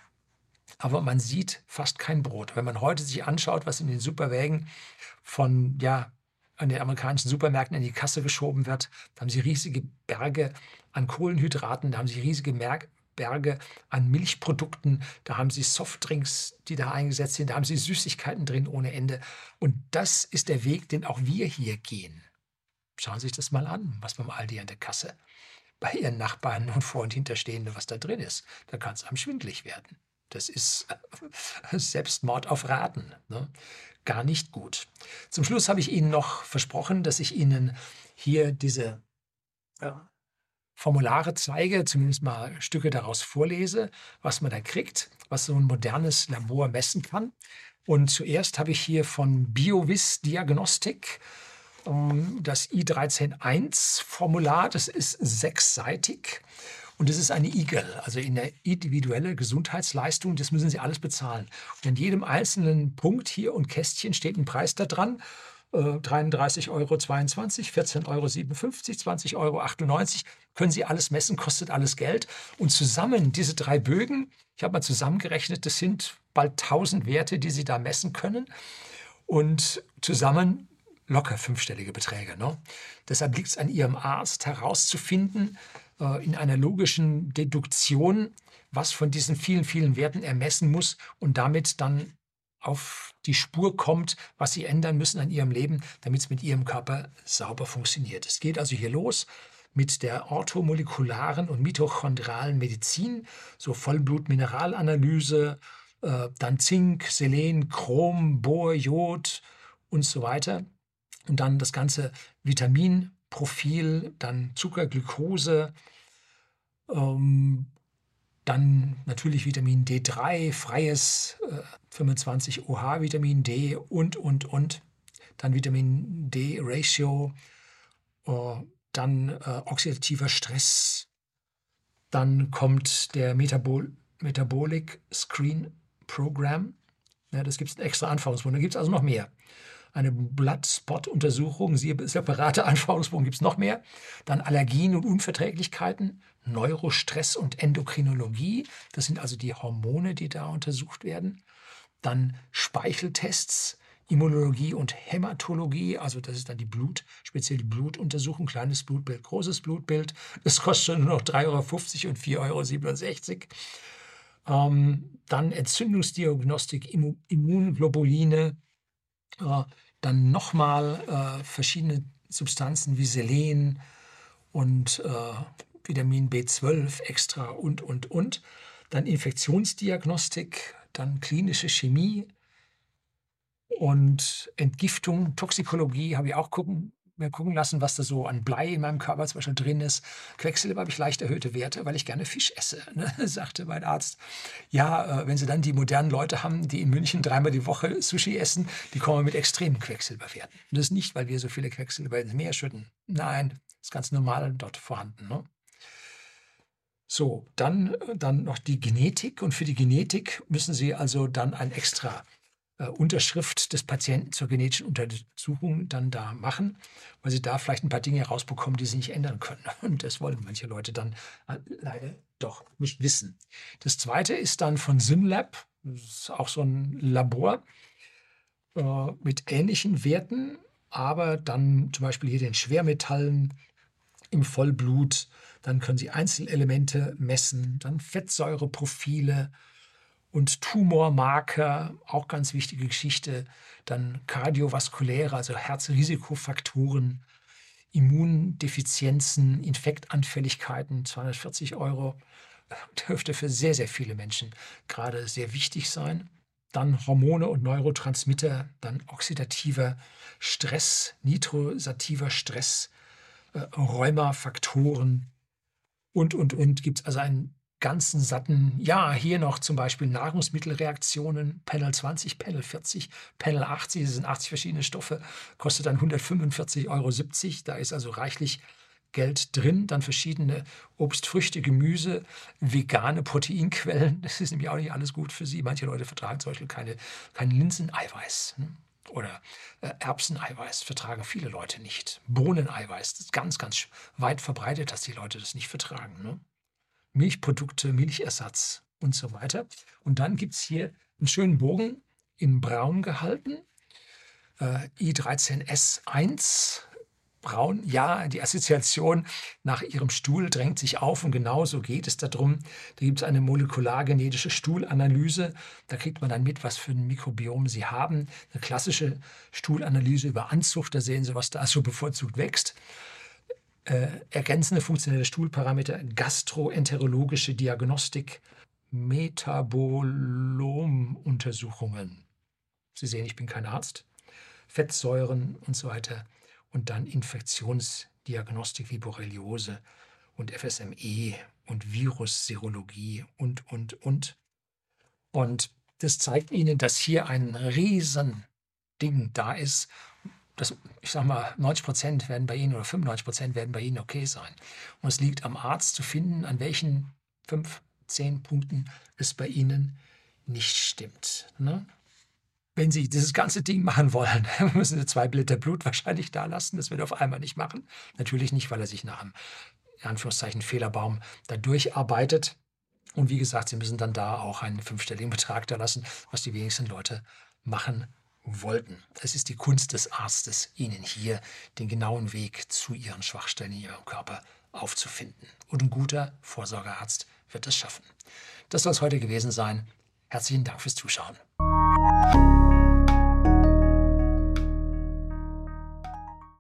aber man sieht fast kein Brot. Wenn man heute sich anschaut, was in den Superwägen von ja, an den amerikanischen Supermärkten in die Kasse geschoben wird, da haben sie riesige Berge an Kohlenhydraten, da haben sie riesige Mer Berge an Milchprodukten, da haben sie Softdrinks, die da eingesetzt sind, da haben sie Süßigkeiten drin ohne Ende. Und das ist der Weg, den auch wir hier gehen. Schauen Sie sich das mal an, was beim Aldi an der Kasse bei Ihren Nachbarn und Vor- und Hinterstehenden, was da drin ist. Da kann es einem schwindlig werden. Das ist Selbstmord auf Raten. Ne? Gar nicht gut. Zum Schluss habe ich Ihnen noch versprochen, dass ich Ihnen hier diese ja, Formulare zeige, zumindest mal Stücke daraus vorlese, was man da kriegt, was so ein modernes Labor messen kann. Und zuerst habe ich hier von BioVis Diagnostik ähm, das I131-Formular. Das ist sechsseitig und das ist eine IGEL, also eine individuelle Gesundheitsleistung. Das müssen Sie alles bezahlen. Und in jedem einzelnen Punkt hier und Kästchen steht ein Preis da dran. 33,22 Euro, 14,57 Euro, 20,98 Euro. Können Sie alles messen, kostet alles Geld. Und zusammen diese drei Bögen, ich habe mal zusammengerechnet, das sind bald 1000 Werte, die Sie da messen können. Und zusammen locker fünfstellige Beträge. Ne? Deshalb liegt es an Ihrem Arzt herauszufinden, äh, in einer logischen Deduktion, was von diesen vielen, vielen Werten er messen muss und damit dann auf die Spur kommt, was sie ändern müssen an ihrem Leben, damit es mit ihrem Körper sauber funktioniert. Es geht also hier los mit der orthomolekularen und mitochondralen Medizin, so Vollblutmineralanalyse, äh, dann Zink, Selen, Chrom, Bohr, Jod und so weiter. Und dann das ganze Vitaminprofil, dann Zucker, Glucose, ähm, dann natürlich Vitamin D3, freies äh, 25 OH Vitamin D und, und, und. Dann Vitamin D-Ratio, äh, dann äh, oxidativer Stress. Dann kommt der Metabol Metabolic Screen Program. Ja, das gibt es extra Anforderungsbogen. Da gibt es also noch mehr. Eine Bloodspot-Untersuchung, separate Anforderungsbogen gibt es noch mehr. Dann Allergien und Unverträglichkeiten, Neurostress und Endokrinologie. Das sind also die Hormone, die da untersucht werden. Dann Speicheltests, Immunologie und Hämatologie, also das ist dann die Blut, speziell Blutuntersuchung, kleines Blutbild, großes Blutbild. Das kostet nur noch 3,50 Euro und 4,67 Euro. Ähm, dann Entzündungsdiagnostik, Immunglobuline, äh, dann nochmal äh, verschiedene Substanzen wie Selen und äh, Vitamin B12 extra und, und, und. Dann Infektionsdiagnostik, dann klinische Chemie und Entgiftung, Toxikologie habe ich auch gucken, mir gucken lassen, was da so an Blei in meinem Körper zum Beispiel drin ist. Quecksilber habe ich leicht erhöhte Werte, weil ich gerne Fisch esse, ne? sagte mein Arzt. Ja, äh, wenn Sie dann die modernen Leute haben, die in München dreimal die Woche Sushi essen, die kommen mit extremen Quecksilberwerten. Und das ist nicht, weil wir so viele Quecksilber ins Meer schütten. Nein, das ist ganz normal dort vorhanden. Ne? So, dann, dann noch die Genetik. Und für die Genetik müssen Sie also dann ein extra äh, Unterschrift des Patienten zur genetischen Untersuchung dann da machen, weil Sie da vielleicht ein paar Dinge rausbekommen, die Sie nicht ändern können. Und das wollen manche Leute dann äh, leider doch nicht wissen. Das zweite ist dann von SynLab. Das ist auch so ein Labor äh, mit ähnlichen Werten, aber dann zum Beispiel hier den Schwermetallen im Vollblut dann können Sie Einzelelemente messen, dann Fettsäureprofile und Tumormarker, auch ganz wichtige Geschichte. Dann kardiovaskuläre, also Herzrisikofaktoren, Immundefizienzen, Infektanfälligkeiten, 240 Euro. Dürfte für sehr, sehr viele Menschen gerade sehr wichtig sein. Dann Hormone und Neurotransmitter, dann oxidativer Stress, nitrosativer Stress, äh, Rheumafaktoren, und, und, und gibt es also einen ganzen satten, ja, hier noch zum Beispiel Nahrungsmittelreaktionen, Panel 20, Panel 40, Panel 80, das sind 80 verschiedene Stoffe, kostet dann 145,70 Euro. Da ist also reichlich Geld drin, dann verschiedene Obst, Früchte, Gemüse, vegane Proteinquellen. Das ist nämlich auch nicht alles gut für Sie. Manche Leute vertragen zum Beispiel keine, kein Linseneiweiß. Ne? Oder äh, Erbseneiweiß vertragen viele Leute nicht. Bohneneiweiß, das ist ganz, ganz weit verbreitet, dass die Leute das nicht vertragen. Ne? Milchprodukte, Milchersatz und so weiter. Und dann gibt es hier einen schönen Bogen in braun gehalten. Äh, I13S1 Braun, ja, die Assoziation nach ihrem Stuhl drängt sich auf und genauso geht es darum. Da gibt es eine molekulargenetische Stuhlanalyse. Da kriegt man dann mit, was für ein Mikrobiom sie haben. Eine klassische Stuhlanalyse über Anzucht, da sehen Sie, was da so bevorzugt wächst. Äh, ergänzende funktionelle Stuhlparameter, gastroenterologische Diagnostik, Metabolomuntersuchungen. Sie sehen, ich bin kein Arzt. Fettsäuren und so weiter. Und dann Infektionsdiagnostik wie Borreliose und FSME und Virusserologie und, und, und. Und das zeigt Ihnen, dass hier ein riesen Ding da ist. Das, ich sage mal, 90 Prozent werden bei Ihnen oder 95 Prozent werden bei Ihnen okay sein. Und es liegt am Arzt zu finden, an welchen fünf, zehn Punkten es bei Ihnen nicht stimmt. Ne? Wenn Sie dieses ganze Ding machen wollen, müssen Sie zwei Liter Blut wahrscheinlich da lassen. Das wird er auf einmal nicht machen. Natürlich nicht, weil er sich nach einem in Anführungszeichen Fehlerbaum da durcharbeitet. Und wie gesagt, Sie müssen dann da auch einen fünfstelligen Betrag da lassen, was die wenigsten Leute machen wollten. Es ist die Kunst des Arztes, Ihnen hier den genauen Weg zu Ihren Schwachstellen in Ihrem Körper aufzufinden. Und ein guter Vorsorgearzt wird es schaffen. Das soll es heute gewesen sein. Herzlichen Dank fürs Zuschauen.